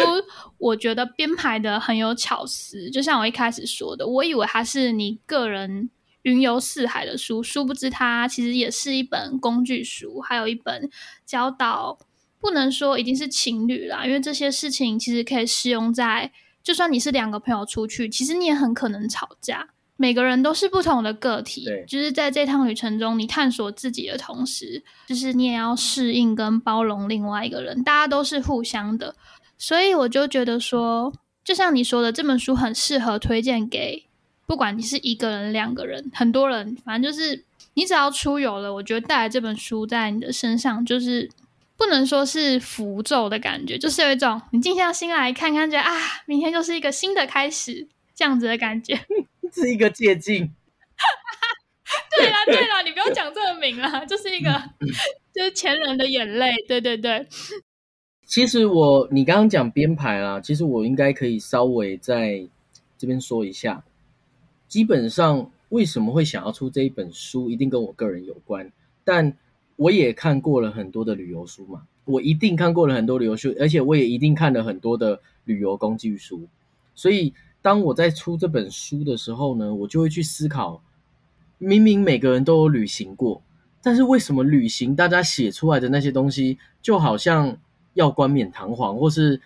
我觉得编排的很有巧思。就像我一开始说的，我以为它是你个人云游四海的书，殊不知它其实也是一本工具书，还有一本教导。不能说一定是情侣啦，因为这些事情其实可以适用在，就算你是两个朋友出去，其实你也很可能吵架。每个人都是不同的个体对，就是在这趟旅程中，你探索自己的同时，就是你也要适应跟包容另外一个人，大家都是互相的。所以我就觉得说，就像你说的，这本书很适合推荐给不管你是一个人、两个人、很多人，反正就是你只要出游了，我觉得带来这本书在你的身上，就是不能说是符咒的感觉，就是有一种你静下心来看看，觉得啊，明天就是一个新的开始这样子的感觉。*laughs* 是一个借镜。*laughs* 对啦，对啦，你不要讲这个名啦，就是一个 *laughs* 就是前人的眼泪。对对对，其实我你刚刚讲编排啦，其实我应该可以稍微在这边说一下。基本上为什么会想要出这一本书，一定跟我个人有关。但我也看过了很多的旅游书嘛，我一定看过了很多旅游书，而且我也一定看了很多的旅游工具书。所以当我在出这本书的时候呢，我就会去思考，明明每个人都有旅行过，但是为什么旅行大家写出来的那些东西，就好像要冠冕堂皇，或是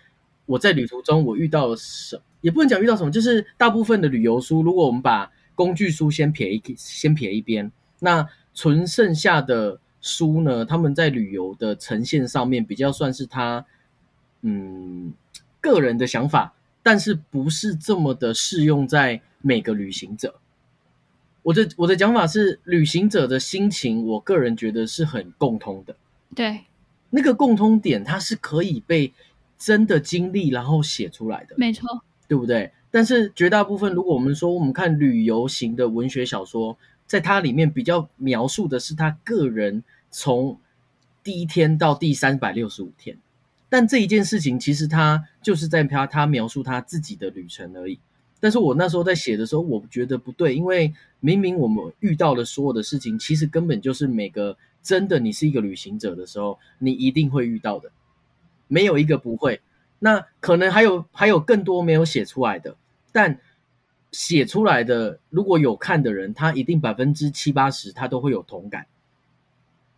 我在旅途中我遇到了什，也不能讲遇到什么，就是大部分的旅游书，如果我们把工具书先撇一先撇一边，那纯剩下的书呢，他们在旅游的呈现上面比较算是他嗯个人的想法，但是不是这么的适用在每个旅行者。我的我的讲法是，旅行者的心情，我个人觉得是很共通的。对，那个共通点，它是可以被真的经历然后写出来的，没错，对不对？但是绝大部分，如果我们说我们看旅游型的文学小说，在它里面比较描述的是他个人从第一天到第三百六十五天，但这一件事情其实他就是在他他描述他自己的旅程而已。但是我那时候在写的时候，我觉得不对，因为明明我们遇到的所有的事情，其实根本就是每个真的你是一个旅行者的时候，你一定会遇到的，没有一个不会。那可能还有还有更多没有写出来的，但写出来的如果有看的人，他一定百分之七八十他都会有同感。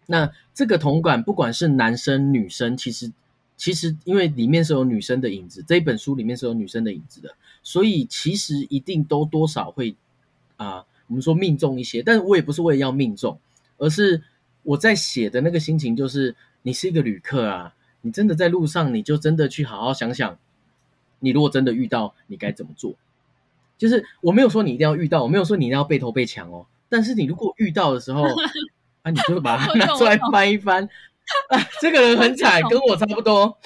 那这个同感，不管是男生女生，其实其实因为里面是有女生的影子，这本书里面是有女生的影子的，所以其实一定都多少会啊、我们说命中一些。但我也不是为了要命中，而是我在写的那个心情，就是你是一个旅客啊，你真的在路上，你就真的去好好想想，你如果真的遇到，你该怎么做。就是我没有说你一定要遇到，我没有说你一定要被偷被抢哦。但是你如果遇到的时候，*laughs* 啊，你就把它拿出来翻一翻。*laughs* 啊，这个人很惨，跟我差不多。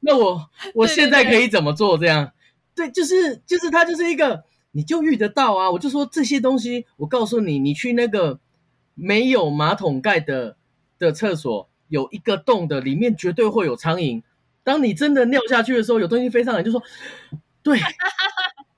那我我现在可以怎么做？这样对，就是就是他就是一个，你就遇得到啊。我就说这些东西，我告诉你，你去那个没有马桶盖的的厕所，有一个洞的，里面绝对会有苍蝇。当你真的尿下去的时候，有东西飞上来，就说 *gasps* 对，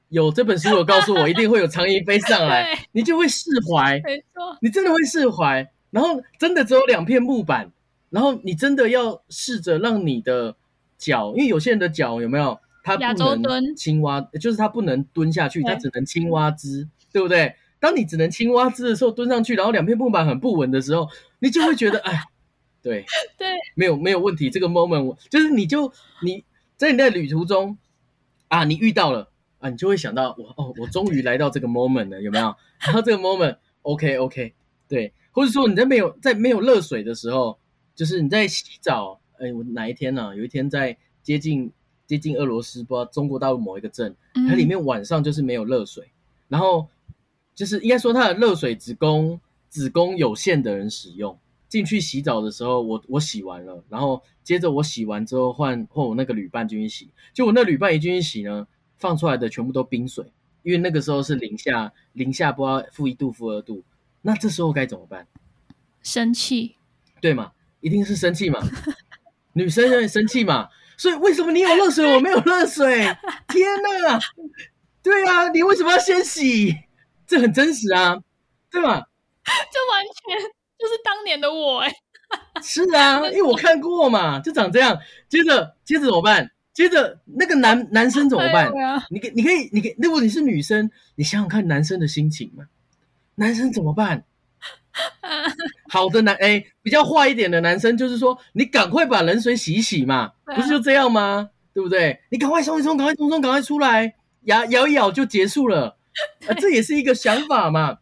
有这本书有告诉我，一定会有苍蝇飞上来，*laughs* 你就会释怀。没错，你真的会释怀，然后真的只有两片木板，然后你真的要试着让你的脚，因为有些人的脚有没有，他不能蹲。青蛙，就是他不能蹲下去，他只能青蛙姿，对不对？当你只能青蛙姿的时候，蹲上去，然后两片木板很不稳的时候，你就会觉得，*laughs* 哎，对，对，没有没有问题，这个 moment 我就是你就你在你的旅途中啊，你遇到了啊，你就会想到我哦，我终于来到这个 moment 了，有没有？然后这个 moment OK OK，对，或者说你在没有在没有热水的时候，就是你在洗澡，哎，我哪一天呢、有一天在接近接近俄罗斯，不知道中国大陆某一个镇，它里嗯面晚上就是没有热水，然后就是应该说它的热水只供只供有限的人使用。进去洗澡的时候，我我洗完了，然后接着我洗完之后换换我那个旅伴进去洗，就我那旅伴一进去洗呢，放出来的全部都冰水，因为那个时候是零下零下不知道负一度负二度，那这时候该怎么办？生气，对嘛？一定是生气嘛，女生会生气嘛，所以为什么你有热水我没有热水？天哪！对啊，你为什么要先洗？这很真实啊。对吧？*laughs* 这完全就是当年的我哎、是啊，因为我看过嘛，就长这样。接着，接着怎么办？接着那个男男生怎么办？*laughs* 你可你可以，你可以，如果你是女生，你想想看男生的心情嘛。男生怎么办？*laughs* 好的男，哎，比较坏一点的男生就是说，你赶快把冷水洗一洗嘛，啊不是就这样吗？对不对？你赶快冲一冲，赶快冲冲，赶快出来，咬咬一咬就结束了。啊，这也是一个想法嘛。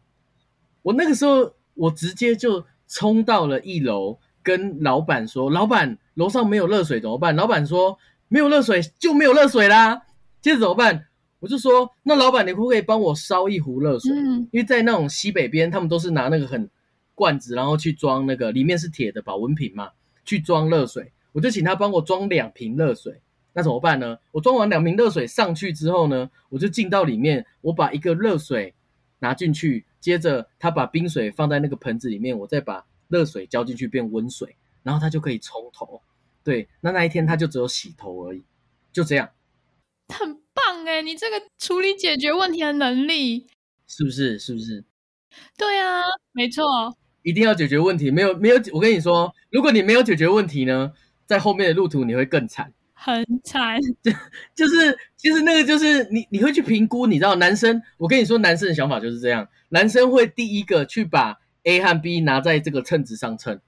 我那个时候，我直接就冲到了一楼，跟老板说：“老板，楼上没有热水怎么办？”老板说：“没有热水就没有热水啦。”接着怎么办？我就说：“那老板，你可不可以帮我烧一壶热水？嗯，因为在那种西北边，他们都是拿那个很罐子，然后去装那个里面是铁的保温瓶嘛，去装热水。我就请他帮我装两瓶热水。那怎么办呢？我装完两瓶热水上去之后呢，我就进到里面，我把一个热水拿进去，接着他把冰水放在那个盆子里面，我再把热水浇进去变温水，然后他就可以冲头。对，那那一天他就只有洗头而已，就这样，很棒哎，你这个处理解决问题的能力，是不是？是不是？对啊，没错，一定要解决问题，没有没有，我跟你说，如果你没有解决问题呢，在后面的路途你会更惨。很惨，就是其实那个就是你你会去评估，你知道男生，我跟你说，男生的想法就是这样，男生会第一个去把 A 和 B 拿在这个秤子上称，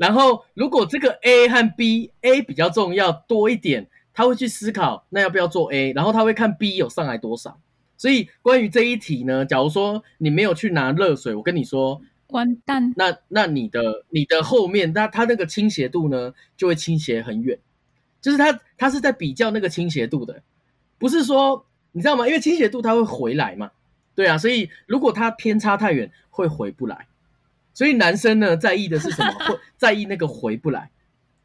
然后如果这个 A 和 B，A 比较重要多一点，他会去思考那要不要做 A，然后他会看 B 有上来多少。所以关于这一题呢，假如说你没有去拿热水，我跟你说，完蛋，那那你的你的后面，那它那个倾斜度呢，就会倾斜很远，就是它它是在比较那个倾斜度的，不是说你知道吗？因为倾斜度它会回来嘛，对啊，所以如果它偏差太远，会回不来。所以男生呢，在意的是什么？*laughs* 会在意那个回不来。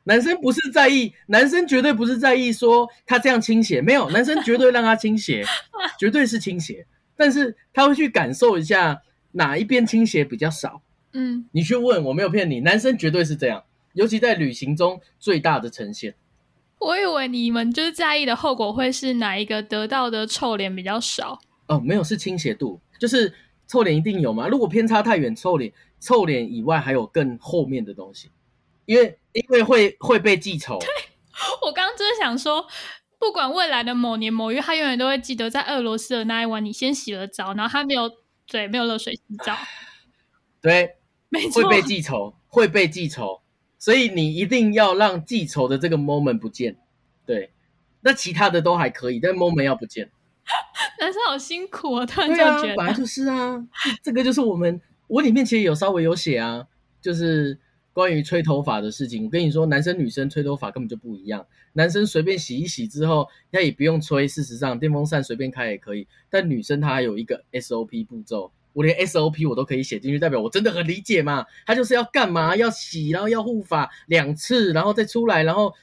男生不是在意，男生绝对不是在意说他这样倾斜，没有，男生绝对让他倾斜，*laughs* 绝对是倾斜，但是他会去感受一下哪一边倾斜比较少。嗯，你去问，我没有骗你，男生绝对是这样，尤其在旅行中最大的呈现。我以为你们就是在意的后果会是哪一个得到的臭脸比较少，哦，没有，是倾斜度，就是臭脸一定有嘛。如果偏差太远，臭脸臭脸以外还有更后面的东西，因为因为会会被记仇。*laughs* 我刚刚真的想说，不管未来的某年某月，他永远都会记得在俄罗斯的那一晚，你先洗了澡，然后他没有对没有热水洗澡，*sighs* 对，没错会，被记仇，会被记仇，所以你一定要让记仇的这个 moment 不见。对，那其他的都还可以，但 moment 要不见。*laughs* 男生好辛苦啊，突然这样觉，得。本来就是啊，这这个就是我们我里面其实有稍微有写啊，就是关于吹头发的事情。我跟你说，男生女生吹头发根本就不一样，男生随便洗一洗之后，他也不用吹，事实上电风扇随便开也可以，但女生她还有一个 SOP 步骤。我连 SOP 我都可以写进去，代表我真的很理解嘛。他就是要干嘛？要洗，然后要护发两次，然后再出来，然后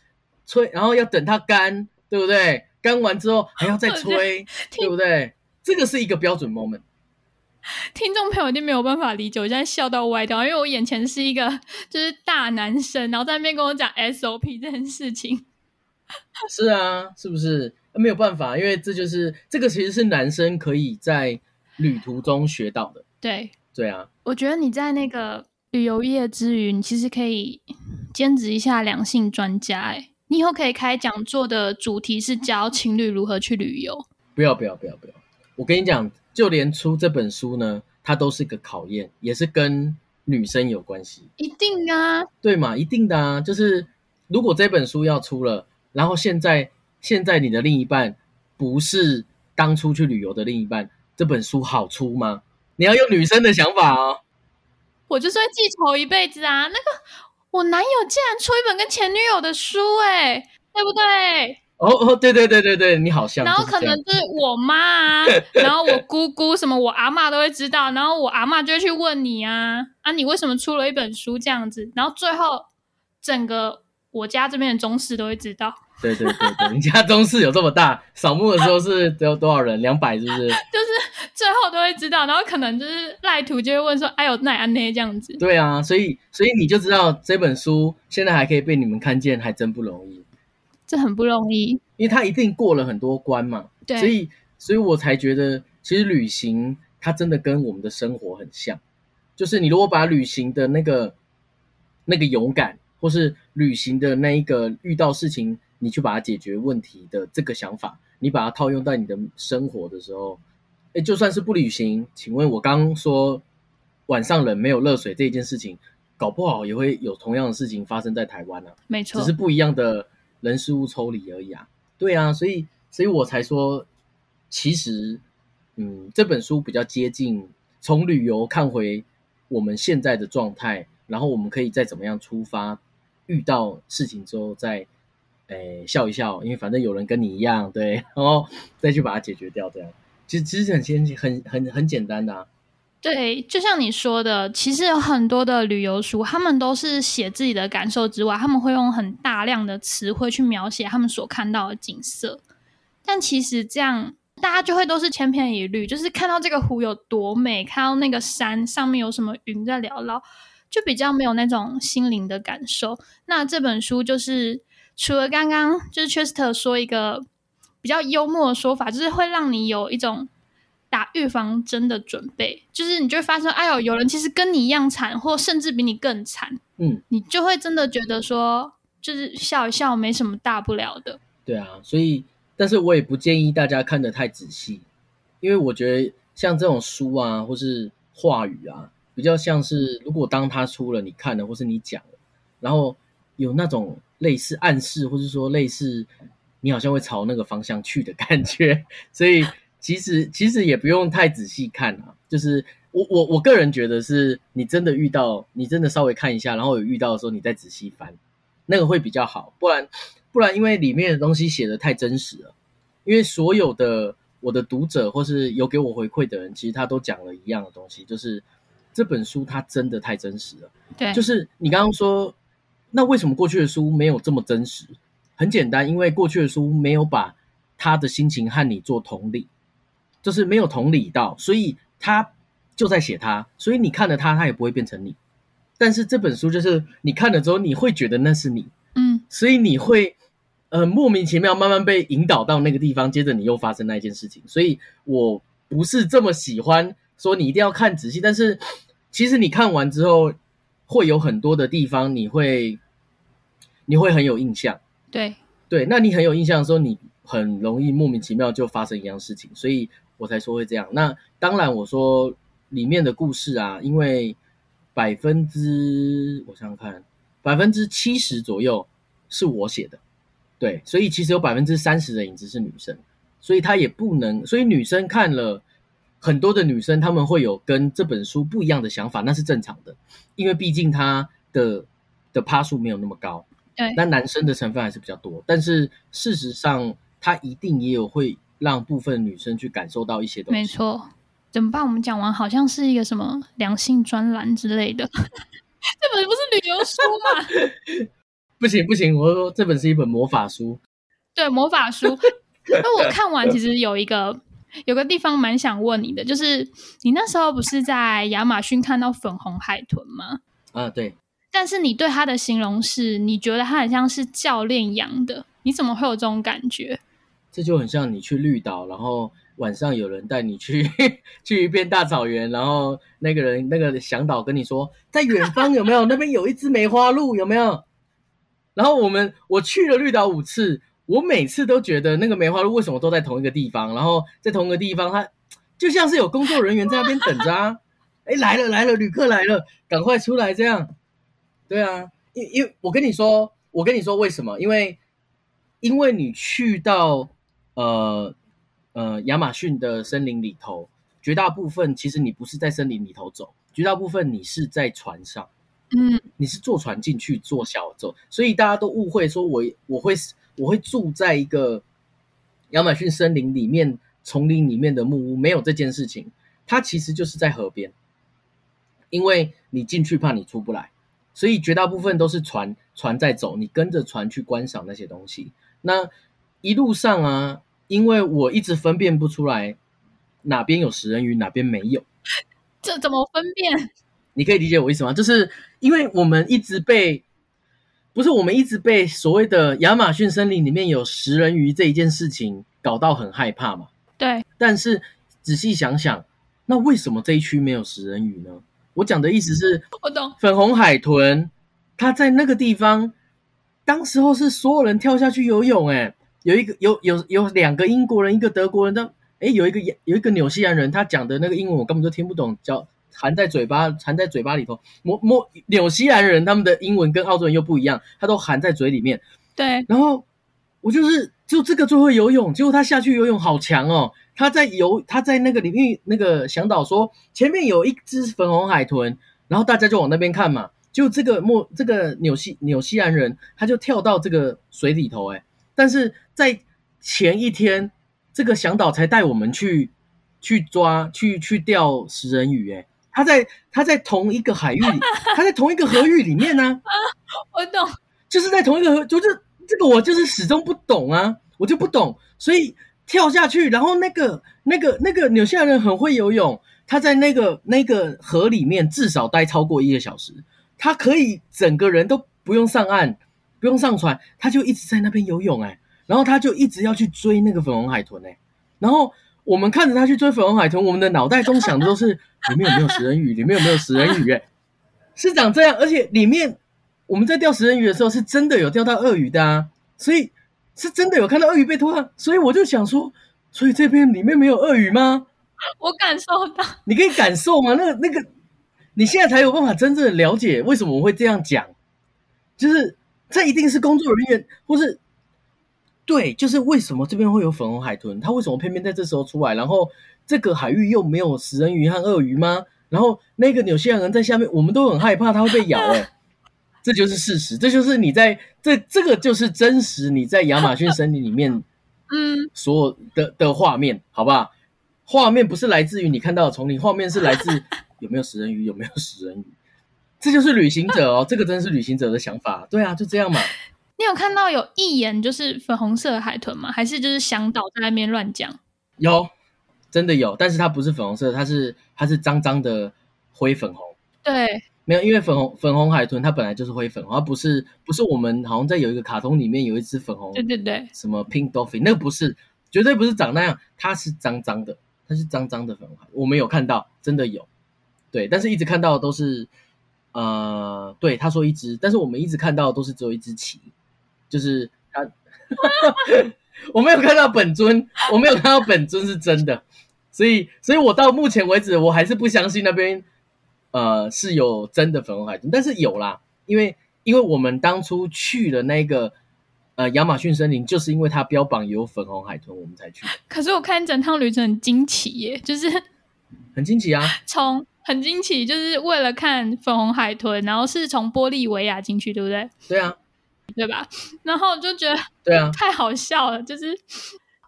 吹，然后要等它干，对不对？干完之后还要再 *laughs* 吹，对不对？这个是一个标准 moment。*laughs* 听众朋友一定没有办法理解，我现在笑到歪掉，因为我眼前是一个就是大男生，然后在那边跟我讲 SOP 这件事情。*laughs* 是啊，是不是？没有办法，因为这就是这个其实是男生可以在旅途中学到的。对，对啊，我觉得你在那个旅游业之余，你其实可以兼职一下两性专家。哎，你以后可以开讲座的主题是教情侣如何去旅游。不要不要不要不要！我跟你讲，就连出这本书呢，它都是个考验，也是跟女生有关系，一定啊，对嘛？一定的啊，就是如果这本书要出了，然后现在现在你的另一半不是当初去旅游的另一半，这本书好出吗？你要用女生的想法哦。我就是会记仇一辈子啊。那个我男友竟然出一本跟前女友的书、哎，对不对？哦哦，对对对对对，你好像然后可能就是我妈啊，然后我姑姑什么，我阿嬷都会知道，然后我阿嬷就会去问你啊啊，你为什么出了一本书这样子？然后最后整个我家这边的中式都会知道，对对对对，你家中式有这么大，扫墓的时候是只有多少人？两百是不是？*laughs* 就是最后都会知道，然后可能就是赖图就会问说，哎呦，奈安内这样子，对啊，所以所以你就知道这本书现在还可以被你们看见，还真不容易，这很不容易。因为他一定过了很多关嘛。对，所以所以我才觉得，其实旅行它真的跟我们的生活很像。就是你如果把旅行的那个那个勇敢，或是旅行的那一个遇到事情，你去把它解决问题的这个想法，你把它套用在你的生活的时候，哎，就算是不旅行，请问我刚说晚上冷没有热水这件事情，搞不好也会有同样的事情发生在台湾呢、没错只是，不一样的人事物抽离而已啊。对啊，所以所以我才说，其实，嗯，这本书比较接近从旅游看回我们现在的状态，然后我们可以再怎么样出发，遇到事情之后再，诶笑一笑，因为反正有人跟你一样，对，然后再去把它解决掉，这样。其实其实很先很很很简单的啊，对，就像你说的，其实有很多的旅游书，他们都是写自己的感受之外，他们会用很大量的词汇去描写他们所看到的景色。但其实这样，大家就会都是千篇一律，就是看到这个湖有多美，看到那个山上面有什么云在缭绕，就比较没有那种心灵的感受。那这本书就是除了刚刚就是 Chester 说一个比较幽默的说法，就是会让你有一种打预防针的准备，就是你就会发现，哎呦，有人其实跟你一样惨，或甚至比你更惨，嗯，你就会真的觉得说，就是笑一笑没什么大不了的。对啊，所以，但是我也不建议大家看得太仔细，因为我觉得像这种书啊，或是话语啊，比较像是如果当他出了，你看了，或是你讲了，然后有那种类似暗示，或是说类似你好像会朝那个方向去的感觉，所以其实其实也不用太仔细看啊，就是。我我我个人觉得是，你真的遇到，你真的稍微看一下，然后有遇到的时候，你再仔细翻，那个会比较好。不然不然，因为里面的东西写的太真实了，因为所有的我的读者或是有给我回馈的人，其实他都讲了一样的东西，就是这本书它真的太真实了。对，就是你刚刚说，那为什么过去的书没有这么真实？很简单，因为过去的书没有把他的心情和你做同理，就是没有同理到，所以他就在写他，所以你看了他，他也不会变成你。但是这本书就是你看了之后，你会觉得那是你，嗯，所以你会呃莫名其妙慢慢被引导到那个地方，接着你又发生那一件事情。所以我不是这么喜欢说你一定要看仔细，但是其实你看完之后，会有很多的地方你会你会很有印象。对，对，那你很有印象的时候，你很容易莫名其妙就发生一样事情，所以我才说会这样。那当然，我说里面的故事啊，因为百分之我想想看，百分之七十左右是我写的，对，所以其实有百分之三十的影子是女生，所以她也不能，所以女生看了很多的女生，她们会有跟这本书不一样的想法，那是正常的，因为毕竟她的的趴数没有那么高。对那男生的成分还是比较多，但是事实上，他一定也有会让部分女生去感受到一些东西。没，错。怎么办？我们讲完好像是一个什么良性专栏之类的，*laughs* 这本不是旅游书嘛？*laughs* 不行不行，我说这本是一本魔法书。对，魔法书。*laughs* 那我看完其实有一个有个地方蛮想问你的，就是你那时候不是在亚马逊看到粉红海豚吗？啊，对，但是你对它的形容是，你觉得它很像是教练养的，你怎么会有这种感觉？这就很像你去绿岛，然后晚上有人带你去 *laughs* 去一片大草原，然后那个人那个向导跟你说，在远方有没有那边有一只梅花鹿有没有？然后我们我去了绿岛五次，我每次都觉得那个梅花鹿为什么都在同一个地方，然后在同一个地方，它就像是有工作人员在那边等着啊。哎，来了来了，旅客来了，赶快出来这样。对啊，因因我跟你说，我跟你说为什么？因为因为你去到呃呃亚马逊的森林里头，绝大部分其实你不是在森林里头走，绝大部分你是在船上。嗯，你是坐船进去坐小舟，所以大家都误会说我我会我会住在一个亚马逊森林里面丛林里面的木屋，没有这件事情，它其实就是在河边，因为你进去怕你出不来，所以绝大部分都是船船在走，你跟着船去观赏那些东西。那一路上啊，因为我一直分辨不出来哪边有食人鱼，哪边没有。这怎么分辨？你可以理解我意思吗？就是因为我们一直被，不是我们一直被所谓的亚马逊森林里面有食人鱼这一件事情搞到很害怕嘛。对，但是仔细想想，那为什么这一区没有食人鱼呢？我讲的意思是，我懂。粉红海豚，它在那个地方，当时候是所有人跳下去游泳，哎，有一个有有有两个英国人，一个德国人，但哎有一个有一个纽西兰人，他讲的那个英文我根本就听不懂，叫含在嘴巴含在嘴巴里头，摸摸纽西兰人他们的英文跟澳洲人又不一样，他都含在嘴里面。对，然后我就是就这个最会游泳，结果他下去游泳好强哦。他在游，他在那个里面，那个向导说前面有一只粉红海豚，然后大家就往那边看嘛。就这个莫这个纽西纽西兰人，他就跳到这个水里头，哎，但是在前一天，这个向导才带我们去去抓去去钓食人鱼，哎，他在他在同一个海域里，*laughs* 他在同一个河域里面呢。啊 *laughs* 我懂，就是在同一个河，就是这个我就是始终不懂啊，我就不懂，所以。跳下去，然后那个、那个、那个纽西兰人很会游泳，他在那个那个河里面至少待超过一个小时，他可以整个人都不用上岸，不用上船，他就一直在那边游泳哎，然后他就一直要去追那个粉红海豚哎，然后我们看着他去追粉红海豚，我们的脑袋中想的都是里面有没有食人鱼，里面有没有食人鱼哎，是长这样，而且里面我们在钓食人鱼的时候是真的有钓到鳄鱼的啊，所以。是真的有看到鳄鱼被拖，所以我就想说，所以这边里面没有鳄鱼吗？我感受到，你可以感受吗？那个那个，你现在才有办法真正的了解为什么我会这样讲，就是这一定是工作人员，或是对，就是为什么这边会有粉红海豚，它为什么偏偏在这时候出来？然后这个海域又没有食人鱼和鳄鱼吗？然后那个纽西兰人在下面，我们都很害怕它会被咬，哎。这就是事实，这就是你在这这个就是真实你在亚马逊森林里面，*laughs* 嗯，所有的的画面，好不好？画面不是来自于你看到的丛林，画面是来自有没有食人鱼，有没有食人鱼？这就是旅行者哦，这个真的是旅行者的想法。对啊，就这样嘛。*laughs* 你有看到有一眼就是粉红色的海豚吗？还是就是向导在那边乱讲？有，真的有，但是它不是粉红色，它是它是脏脏的灰粉红。对。没有，因为粉红粉红海豚它本来就是灰粉红，它不是不是我们好像在有一个卡通里面有一只粉红，对对对，什么 pink dolphin 那个不是，绝对不是长那样，它是脏脏的，它是脏脏的粉红海，我们有看到，真的有，对，但是一直看到都是，呃，对，他说一只，但是我们一直看到都是只有一只鳍，就是他，*laughs* 我没有看到本尊，我没有看到本尊是真的，所以，所以我到目前为止我还是不相信那边。呃，是有真的粉红海豚，但是有啦，因为因为我们当初去的那个呃亚马逊森林，就是因为它标榜有粉红海豚，我们才去。可是我看整趟旅程很惊奇耶，就是很惊奇啊，从很惊奇，就是为了看粉红海豚，然后是从玻利维亚进去，对不对？对啊，对吧？然后就觉得对啊，太好笑了，就是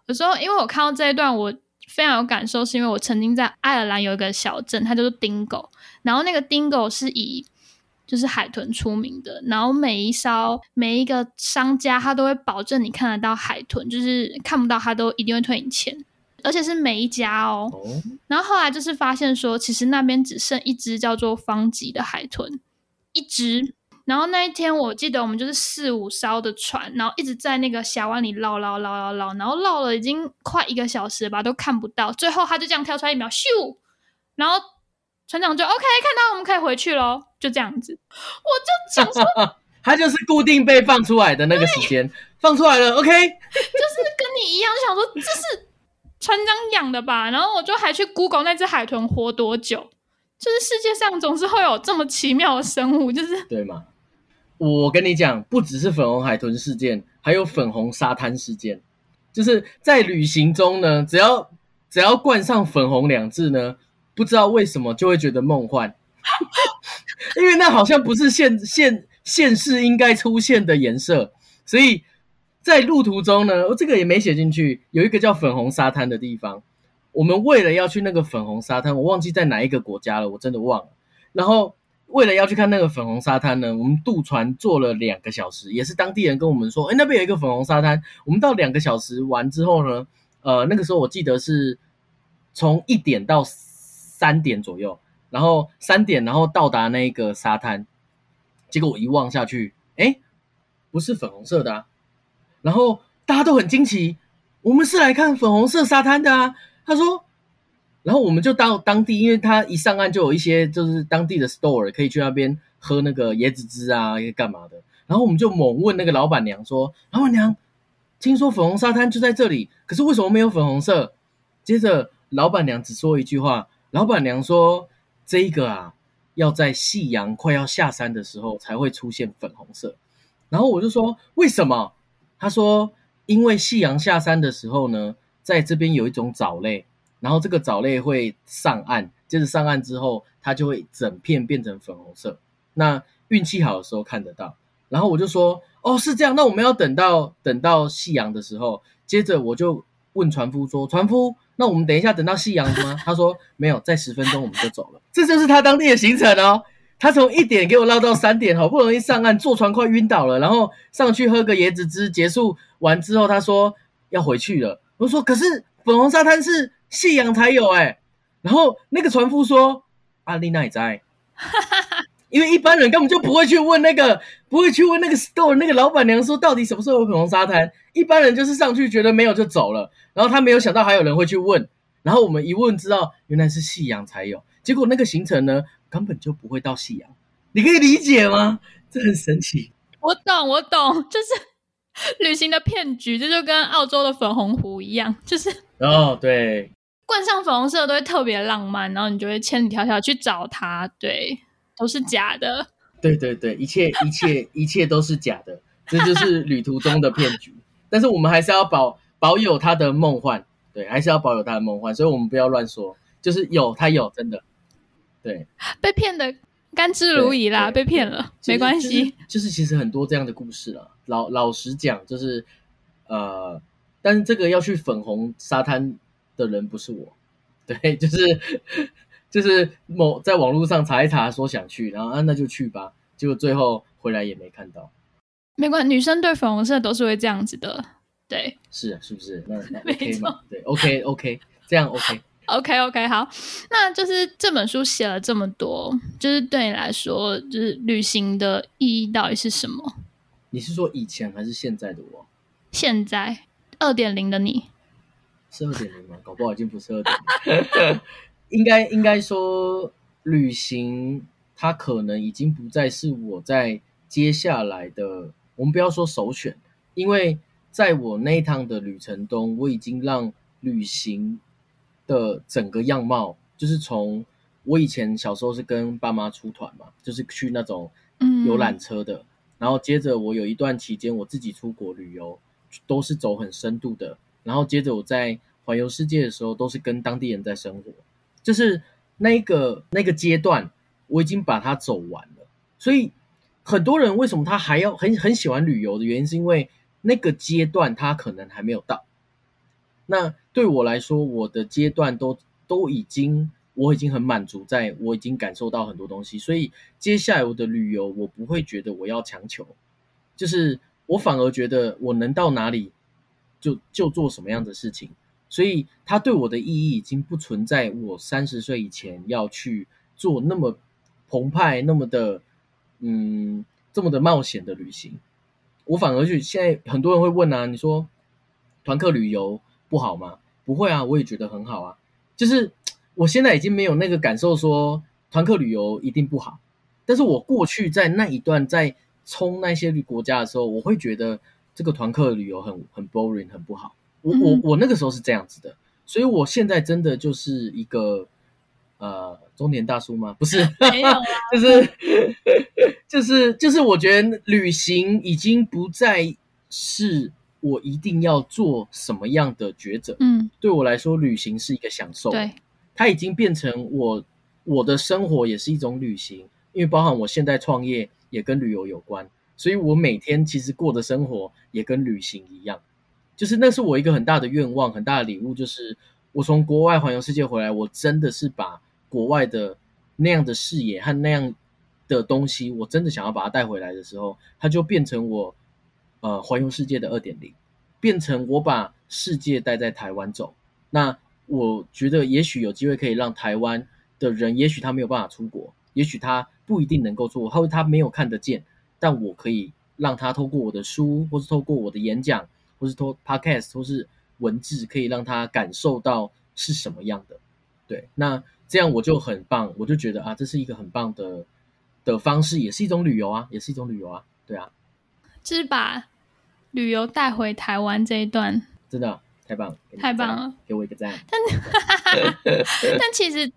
有时候因为我看到这一段，我非常有感受，是因为我曾经在爱尔兰有一个小镇，它叫做丁狗。然后那个 Dingo 是以就是海豚出名的，然后每一艘每一个商家他都会保证你看得到海豚，就是看不到他都一定会退你钱，而且是每一家哦。然后后来就是发现说，其实那边只剩一只叫做方吉的海豚，一只。然后那一天我记得我们就是四五艘的船，然后一直在那个峡湾里捞捞捞捞捞，然后捞了已经快一个小时吧，都看不到。最后他就这样跳出来一秒，咻，然后。船长就 OK，看到我们可以回去喽，就这样子。我就想说，*laughs* 他就是固定被放出来的那个时间，放出来了，OK。就是跟你一样，就想说这是船长养的吧？然后我就还去 Google 那只海豚活多久。就是世界上总是会有这么奇妙的生物，就是对吗？我跟你讲，不只是粉红海豚事件，还有粉红沙滩事件。就是在旅行中呢，只要只要冠上“粉红”两字呢。不知道为什么就会觉得梦幻，*laughs* 因为那好像不是现现现世应该出现的颜色，所以在路途中呢，我这个也没写进去，有一个叫粉红沙滩的地方，我们为了要去那个粉红沙滩，我忘记在哪一个国家了，我真的忘了。然后为了要去看那个粉红沙滩呢，我们渡船坐了两个小时，也是当地人跟我们说，哎，那边有一个粉红沙滩。我们到两个小时完之后呢，呃，那个时候我记得是从一点到。三点左右，然后三点，然后到达那个沙滩，结果我一望下去，哎，不是粉红色的啊！然后大家都很惊奇，我们是来看粉红色沙滩的啊！他说，然后我们就到当地，因为他一上岸就有一些就是当地的 store 可以去那边喝那个椰子汁啊，干嘛的。然后我们就猛问那个老板娘说：“老板娘，听说粉红沙滩就在这里，可是为什么没有粉红色？”接着老板娘只说一句话：“老板娘说这一个啊，要在夕阳快要下山的时候才会出现粉红色。”然后我就说：“为什么？”他说：“因为夕阳下山的时候呢，在这边有一种藻类，然后这个藻类会上岸，接着上岸之后，它就会整片变成粉红色。那运气好的时候看得到。”然后我就说：“哦，是这样，那我们要等到等到夕阳的时候。”接着我就问船夫说：“船夫，那我们等一下等到夕阳吗？”他说：“没有，在十分钟我们就走了。”这就是他当地的行程哦。他从一点给我唠到三点，好不容易上岸，坐船快晕倒了，然后上去喝个椰子汁，结束完之后，他说要回去了。我说：“可是粉红沙滩是夕阳才有哎。”然后那个船夫说：“阿丽娜也在。” *laughs* 因为一般人根本就不会去问那个，不会去问那个 store 那个老板娘说到底什么时候有粉红沙滩。一般人就是上去觉得没有就走了，然后他没有想到还有人会去问，然后我们一问知道原来是夕阳才有。结果那个行程呢根本就不会到夕阳，你可以理解吗？*laughs* 这很神奇。我懂，我懂，*laughs* 就是旅行的骗局，这就跟澳洲的粉红湖一样，就是哦，对，冠上粉红色都会特别浪漫，然后你就会千里迢迢去找它，对。都是假的，对对对，一切一切 *laughs* 一切都是假的，这就是旅途中的骗局。但是我们还是要保保有他的梦幻，对，还是要保有他的梦幻，所以我们不要乱说，就是有他有真的，对，被骗的甘之如饴啦，被骗了没关系，就是其实很多这样的故事了。老老实讲，就是呃，但是这个要去粉红沙滩的人不是我，对，*laughs* 就是。就是某在网络上查一查，说想去，然后啊那就去吧，结果最后回来也没看到。没关系，女生对粉红色都是会这样子的，对，是是不是？那那 *laughs* OK 吗？对，OK OK，这样 OK。OK OK，好，那就是这本书写了这么多，就是对你来说，就是旅行的意义到底是什么？你是说以前还是现在的我？现在二点零的你是二点零吗？搞不好已经不是二点。*laughs* 应该应该说，旅行它可能已经不再是我在接下来的。我们不要说首选，因为在我那一趟的旅程中，我已经让旅行的整个样貌，就是从我以前小时候是跟爸妈出团嘛，就是去那种游览车的，然后接着我有一段期间我自己出国旅游，都是走很深度的，然后接着我在环游世界的时候，都是跟当地人在生活。就是那个那个阶段，我已经把它走完了。所以很多人为什么他还要很很喜欢旅游的原因，是因为那个阶段他可能还没有到。那对我来说，我的阶段都都已经我已经很满足，在我已经感受到很多东西，所以接下来我的旅游，我不会觉得我要强求，就是我反而觉得我能到哪里就就做什么样的事情。所以，它对我的意义已经不存在。我三十岁以前要去做那么澎湃、那么的嗯、这么的冒险的旅行，我反而去。现在很多人会问啊，你说团客旅游不好吗？不会啊，我也觉得很好啊。就是我现在已经没有那个感受，说团客旅游一定不好。但是我过去在那一段在冲那些国家的时候，我会觉得这个团客旅游很很 boring，很不好。我我我那个时候是这样子的，所以我现在真的就是一个呃中年大叔吗？不是，没有，*laughs* 就是就是就是，我觉得旅行已经不再是我一定要做什么样的抉择。嗯，对我来说，旅行是一个享受。对，它已经变成我我的生活也是一种旅行，因为包含我现在创业也跟旅游有关，所以我每天其实过的生活也跟旅行一样。就是那是我一个很大的愿望，很大的礼物。就是我从国外环游世界回来，我真的是把国外的那样的视野和那样的东西，我真的想要把它带回来的时候，它就变成我呃环游世界的二点零，变成我把世界带在台湾走。那我觉得也许有机会可以让台湾的人，也许他没有办法出国，也许他不一定能够做，或者他没有看得见，但我可以让他透过我的书，或是透过我的演讲。或是托 podcast 或是文字，可以让他感受到是什么样的。对，那这样我就很棒，我就觉得啊，这是一个很棒的的方式，也是一种旅游啊，也是一种旅游啊，对啊，就是把旅游带回台湾这一段，真的太棒，了太棒了，给我一个赞。但 *laughs* 但其实，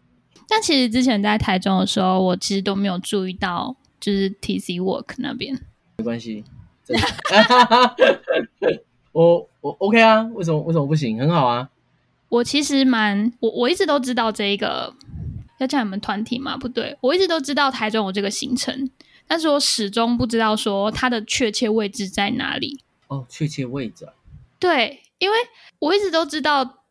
但其实之前在台中的时候，我其实都没有注意到，就是 TC Work 那边。没关系，*laughs* 我我 OK 啊，为什么为什么不行？很好啊，我其实蛮我我一直都知道这一个要叫你们团体嘛？不对，我一直都知道台中有这个行程，但是我始终不知道说它的确切位置在哪里。哦，确切位置啊，对，因为我一直都知道，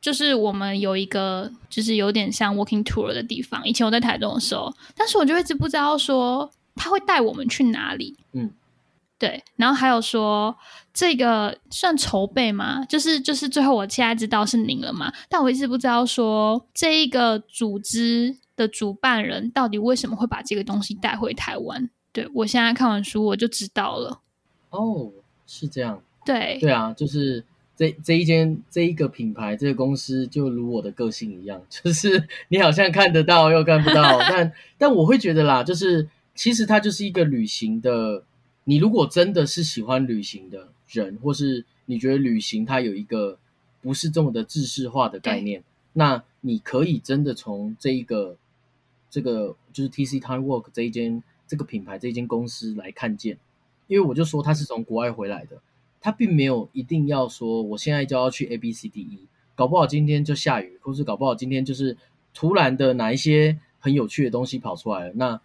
就是我们有一个就是有点像 walking tour 的地方。以前我在台中的时候，但是我就一直不知道说他会带我们去哪里。嗯，对，然后还有说这个算筹备吗？就是就是最后我现在知道是您了嘛，但我一直不知道说这一个组织的主办人到底为什么会把这个东西带回台湾。对我现在看完书我就知道了。哦，是这样，对，对啊，就是这这一间这一个品牌这个公司，就如我的个性一样，*laughs* 就是你好像看得到又看不到，但 *laughs* 但我会觉得啦，就是其实它就是一个旅行的。你如果真的是喜欢旅行的人，或是你觉得旅行它有一个不是这么的制式化的概念，那你可以真的从这一个这个就是 TC Time Work 这一间这个品牌这一间公司来看见，因为我就说他是从国外回来的，他并没有一定要说我现在就要去 A B C D E，搞不好今天就下雨，或是搞不好今天就是突然的哪一些很有趣的东西跑出来了，那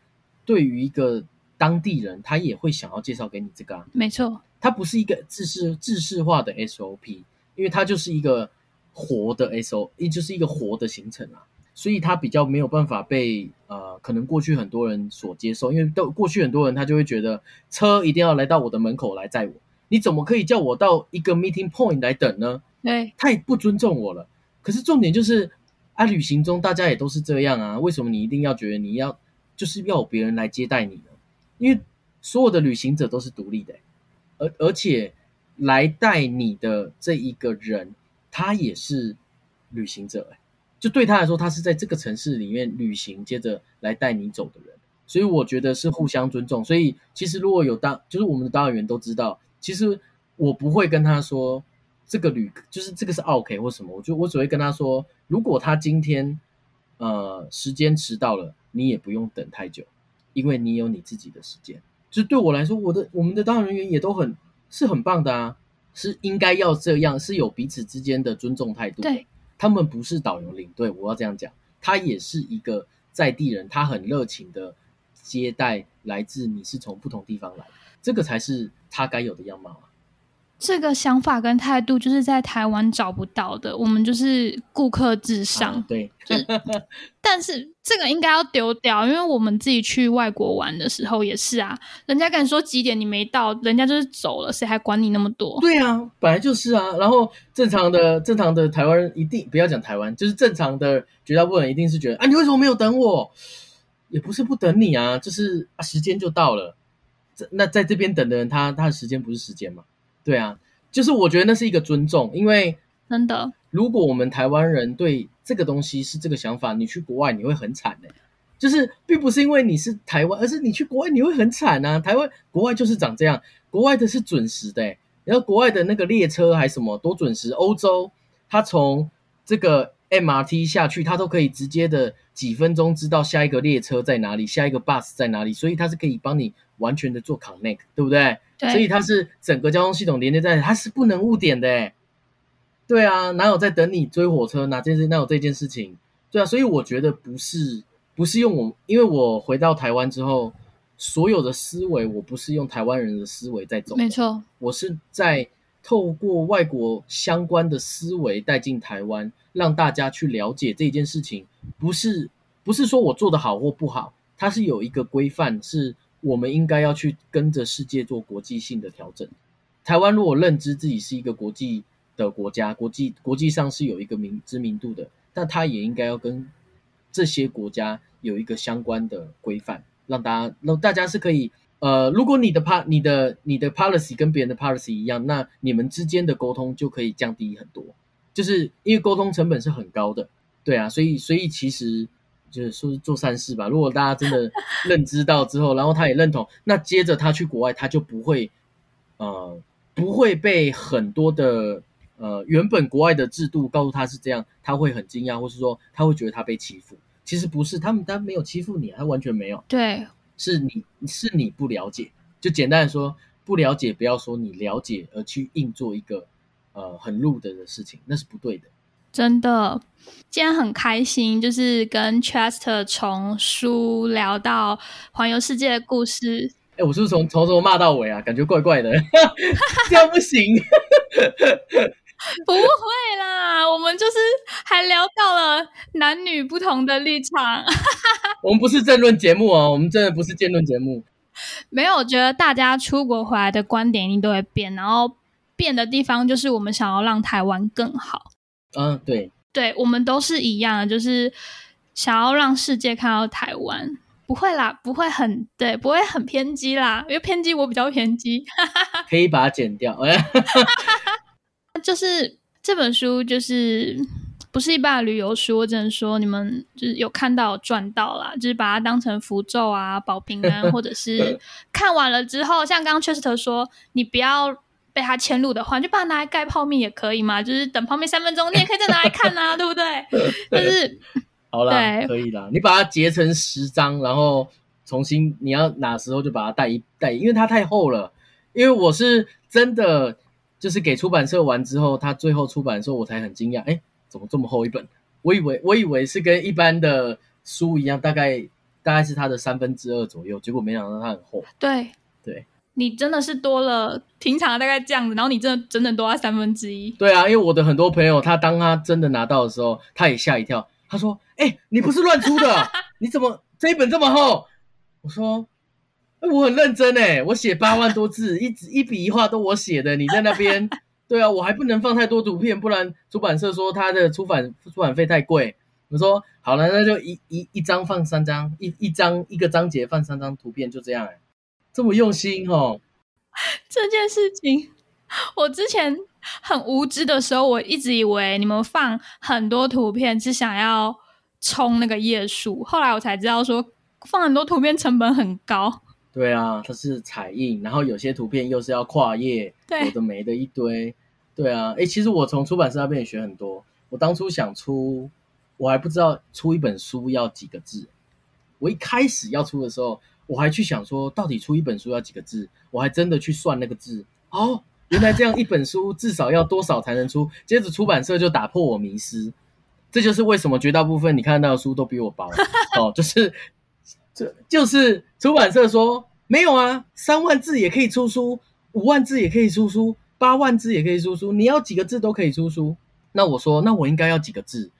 对于一个当地人，他也会想要介绍给你这个啊，没错，它不是一个制式制式化的 SOP，因为它就是一个活的 SO，也就是一个活的行程啊，所以它比较没有办法被呃，可能过去很多人所接受，因为到过去很多人他就会觉得车一定要来到我的门口来载我，你怎么可以叫我到一个 meeting point 来等呢？对，太不尊重我了。可是重点就是啊，旅行中大家也都是这样啊，为什么你一定要觉得你要就是要有别人来接待你呢？因为所有的旅行者都是独立的，而而且来带你的这一个人，他也是旅行者，哎，就对他来说，他是在这个城市里面旅行，接着来带你走的人，所以我觉得是互相尊重。所以其实如果有当，就是我们的导演员都知道，其实我不会跟他说这个旅就是这个是 OK 或什么，我就我只会跟他说，如果他今天呃时间迟到了，你也不用等太久。因为你有你自己的时间，就对我来说，我的我们的导演人员也都很是很棒的啊，是应该要这样，是有彼此之间的尊重态度。对，他们不是导游领队，我要这样讲，他也是一个在地人，他很热情的接待来自你是从不同地方来，这个才是他该有的样貌啊。这个想法跟态度就是在台湾找不到的，我们就是顾客至上。啊对，*laughs* 但是这个应该要丢掉，因为我们自己去外国玩的时候也是啊，人家跟你说几点你没到，人家就是走了，谁还管你那么多？对啊，本来就是啊。然后正常的正常的台湾人一定不要讲台湾，就是正常的绝大部分人一定是觉得啊，你为什么没有等我？也不是不等你啊，就是啊时间就到了。这那在这边等的人，他他的时间不是时间嘛？对啊，就是我觉得那是一个尊重，因为真的，如果我们台湾人对这个东西是这个想法，你去国外你会很惨的、就是并不是因为你是台湾，而是你去国外你会很惨啊。台湾国外就是长这样，国外的是准时的、欸，然后国外的那个列车还什么多准时，欧洲它从这个 MRT 下去，它都可以直接的几分钟知道下一个列车在哪里，下一个 bus 在哪里，所以它是可以帮你完全的做 connect，对不对？对，所以它是整个交通系统连接在，它是不能误点的，哎，对啊，哪有在等你追火车？哪件事哪有这件事情？对啊，所以我觉得不是不是用我，因为我回到台湾之后，所有的思维我不是用台湾人的思维在走，没错，我是在透过外国相关的思维带进台湾，让大家去了解这件事情，不是不是说我做的好或不好，它是有一个规范是。我们应该要去跟着世界做国际性的调整。台湾如果认知自己是一个国际的国家，国际国际上是有一个名知名度的，但它也应该要跟这些国家有一个相关的规范，让大家让大家是可以呃，如果你的 p 你的你的 policy 跟别人的 policy 一样，那你们之间的沟通就可以降低很多。就是因为沟通成本是很高的，对啊，所以所以其实就是说做善事吧。如果大家真的认知到之后，然后他也认同，那接着他去国外，他就不会呃不会被很多的呃原本国外的制度告诉他是这样，他会很惊讶，或是说他会觉得他被欺负。其实不是，他们他没有欺负你，他完全没有，对，是你是你不了解。就简单的说，不了解不要说你了解而去硬做一个呃很入的的事情，那是不对的。真的，今天很开心，就是跟 Chester 从书聊到环游世界的故事。哎，我是不是从从头骂到尾啊？感觉怪怪的，*laughs* 这样不行。不会啦，我们就是还聊到了男女不同的立场。*laughs* 我们不是政论节目哦，我们真的不是辩论节目。没有，我觉得大家出国回来的观点一定都会变，然后变的地方就是我们想要让台湾更好。嗯，对，对，我们都是一样，就是想要让世界看到台湾。不会啦，不会很对，不会很偏激啦，因为偏激我比较偏激。*laughs* 可以把它剪掉。*laughs* 就是这本书，就是不是一般的旅游书，我只能说你们就是有看到赚到啦，就是把它当成符咒啊，保平安，或者是 *laughs* 看完了之后，像刚刚 Chester 说，你不要。被他迁入的话，就把它拿来盖泡面也可以嘛，就是等泡面三分钟，你也可以再拿来看啊，*laughs* 对不对？就 *laughs* 是好啦，可以啦，你把它截成十张，然后重新你要哪时候就把它带一带，因为它太厚了。因为我是真的就是给出版社完之后，他最后出版的时候，我才很惊讶，哎，怎么这么厚一本？我以为我以为是跟一般的书一样，大概大概是它的三分之二左右，结果没想到它很厚。对对。你真的是多了平常大概这样子，然后你真的整整多了三分之一。对啊，因为我的很多朋友，他当他真的拿到的时候，他也吓一跳。他说：“哎，你不是乱出的，*laughs* 你怎么这一本这么厚？”我说：“我很认真哎，我写八万多字，一一笔一画都我写的。你在那边，*laughs* 对啊，我还不能放太多图片，不然出版社说他的出版出版费太贵。”我说：“好了，那就一一一张放三张，一一张一个章节放三张图片，就这样哎。”这么用心哦！这件事情，我之前很无知的时候，我一直以为你们放很多图片是想要冲那个页数，后来我才知道说放很多图片成本很高。对啊，它是彩印，然后有些图片又是要跨页，有的没的一堆。对啊，哎，其实我从出版社那边也学很多。我当初想出，我还不知道出一本书要几个字。我一开始要出的时候。我还去想说，到底出一本书要几个字？我还真的去算那个字。哦，原来这样一本书至少要多少才能出？接着出版社就打破我迷失，这就是为什么绝大部分你看到的书都比我薄。哦，就是这就是出版社说没有啊，三万字也可以出书，五万字也可以出书，八万字也可以出书，你要几个字都可以出书。那我说，那我应该要几个字？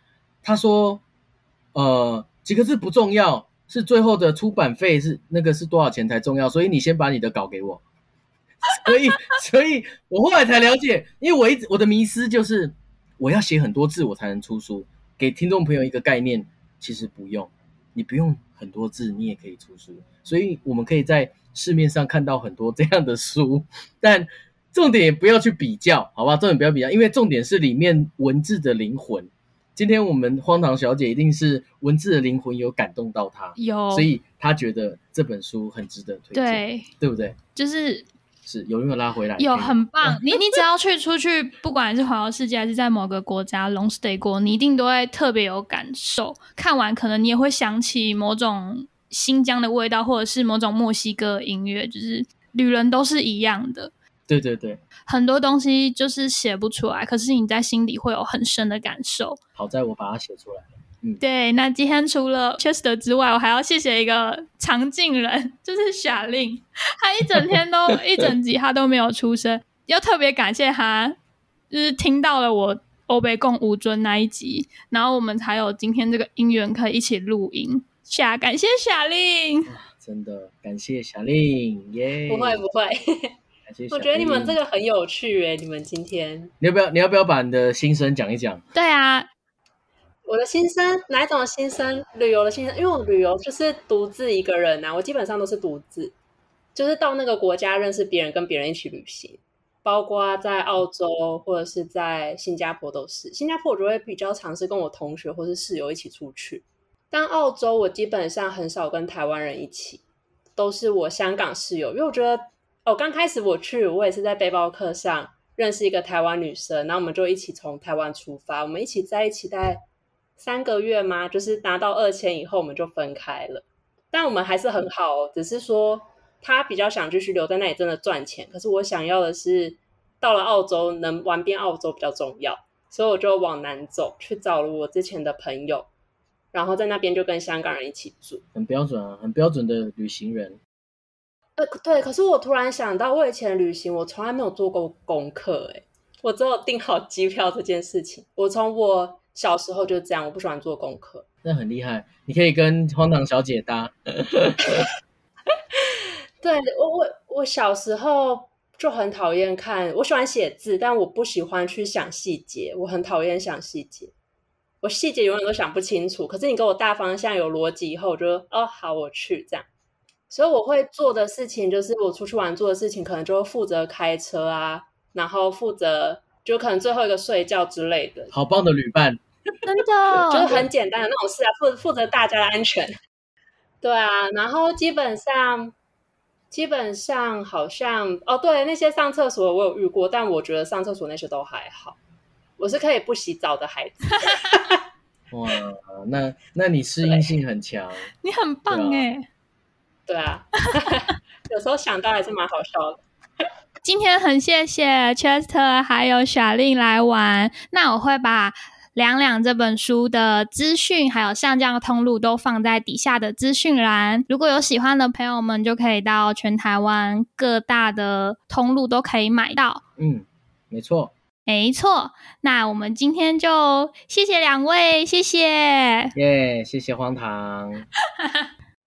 他说，呃，几个字不重要。是最后的出版费是那个是多少钱才重要，所以你先把你的稿给我。所以，所以我后来才了解，因为我一直我的迷思就是我要写很多字我才能出书，给听众朋友一个概念，其实不用，你不用很多字你也可以出书。所以我们可以在市面上看到很多这样的书，但重点也不要去比较，好吧？重点不要比较，因为重点是里面文字的灵魂。今天我们荒唐小姐一定是文字的灵魂有感动到她，有，所以她觉得这本书很值得推荐，对，对不对？就是是有没有拉回来？有，很棒。你你只要去出去，不管是环游世界还是在某个国家 long stay 过，你一定都会特别有感受。看完可能你也会想起某种新疆的味道，或者是某种墨西哥音乐，就是旅人都是一样的。对对对，很多东西就是写不出来，可是你在心里会有很深的感受。好在我把它写出来了。嗯，对。那今天除了 Chester 之外，我还要谢谢一个常进人，就是夏令，他一整天都 *laughs* 一整集他都没有出声，要特别感谢他，就是听到了我欧北共吴尊那一集，然后我们才有今天这个姻缘可以一起录音。下感谢夏令，真的感谢夏令耶！不会不会。我觉得你们这个很有趣诶，你们今天你要不要你要不要把你的心声讲一讲？对啊，我的心声哪一种心声？旅游的心声，因为我旅游就是独自一个人呐，我基本上都是独自，就是到那个国家认识别人，跟别人一起旅行。包括在澳洲或者是在新加坡都是。新加坡我就会比较尝试跟我同学或是室友一起出去，但澳洲我基本上很少跟台湾人一起，都是我香港室友，因为我觉得哦，刚开始我去，我也是在背包客上认识一个台湾女生，然后我们就一起从台湾出发，我们一起在一起大概三个月吗？就是拿到二千以后，我们就分开了。但我们还是很好，哦只是说他比较想继续留在那里，真的赚钱。可是我想要的是，到了澳洲能玩遍澳洲比较重要，所以我就往南走，去找了我之前的朋友，然后在那边就跟香港人一起住。很标准啊，很标准的旅行人。呃，对。可是我突然想到，我以前旅行我从来没有做过功课，哎，我只有订好机票这件事情。我从我小时候就这样，我不喜欢做功课。那很厉害，你可以跟荒唐小姐搭。*laughs* 对我，我我小时候就很讨厌看，我喜欢写字，但我不喜欢去想细节，我很讨厌想细节，我细节永远都想不清楚。可是你给我大方向有逻辑以后，我就哦好，我去这样。所以我会做的事情，就是我出去玩做的事情，可能就负责开车啊，然后负责就可能最后一个睡觉之类的。好棒的旅伴。*laughs* 真的 *laughs* 就是很简单的那种事啊，负负责大家的安全。对啊，然后基本上基本上好像哦，对，那些上厕所我有遇过，但我觉得上厕所那些都还好。我是可以不洗澡的孩子。*laughs* 哇，那那你适应性很强，你很棒哎。对啊，*laughs* 有时候想到还是蛮好笑的。今天很谢谢 Chester 还有小令来玩，那我会把。两两这本书的资讯还有上架通路都放在底下的资讯栏，如果有喜欢的朋友们，就可以到全台湾各大的通路都可以买到。嗯，没错，没错。那我们今天就谢谢两位，谢谢，耶，谢谢荒唐。*laughs*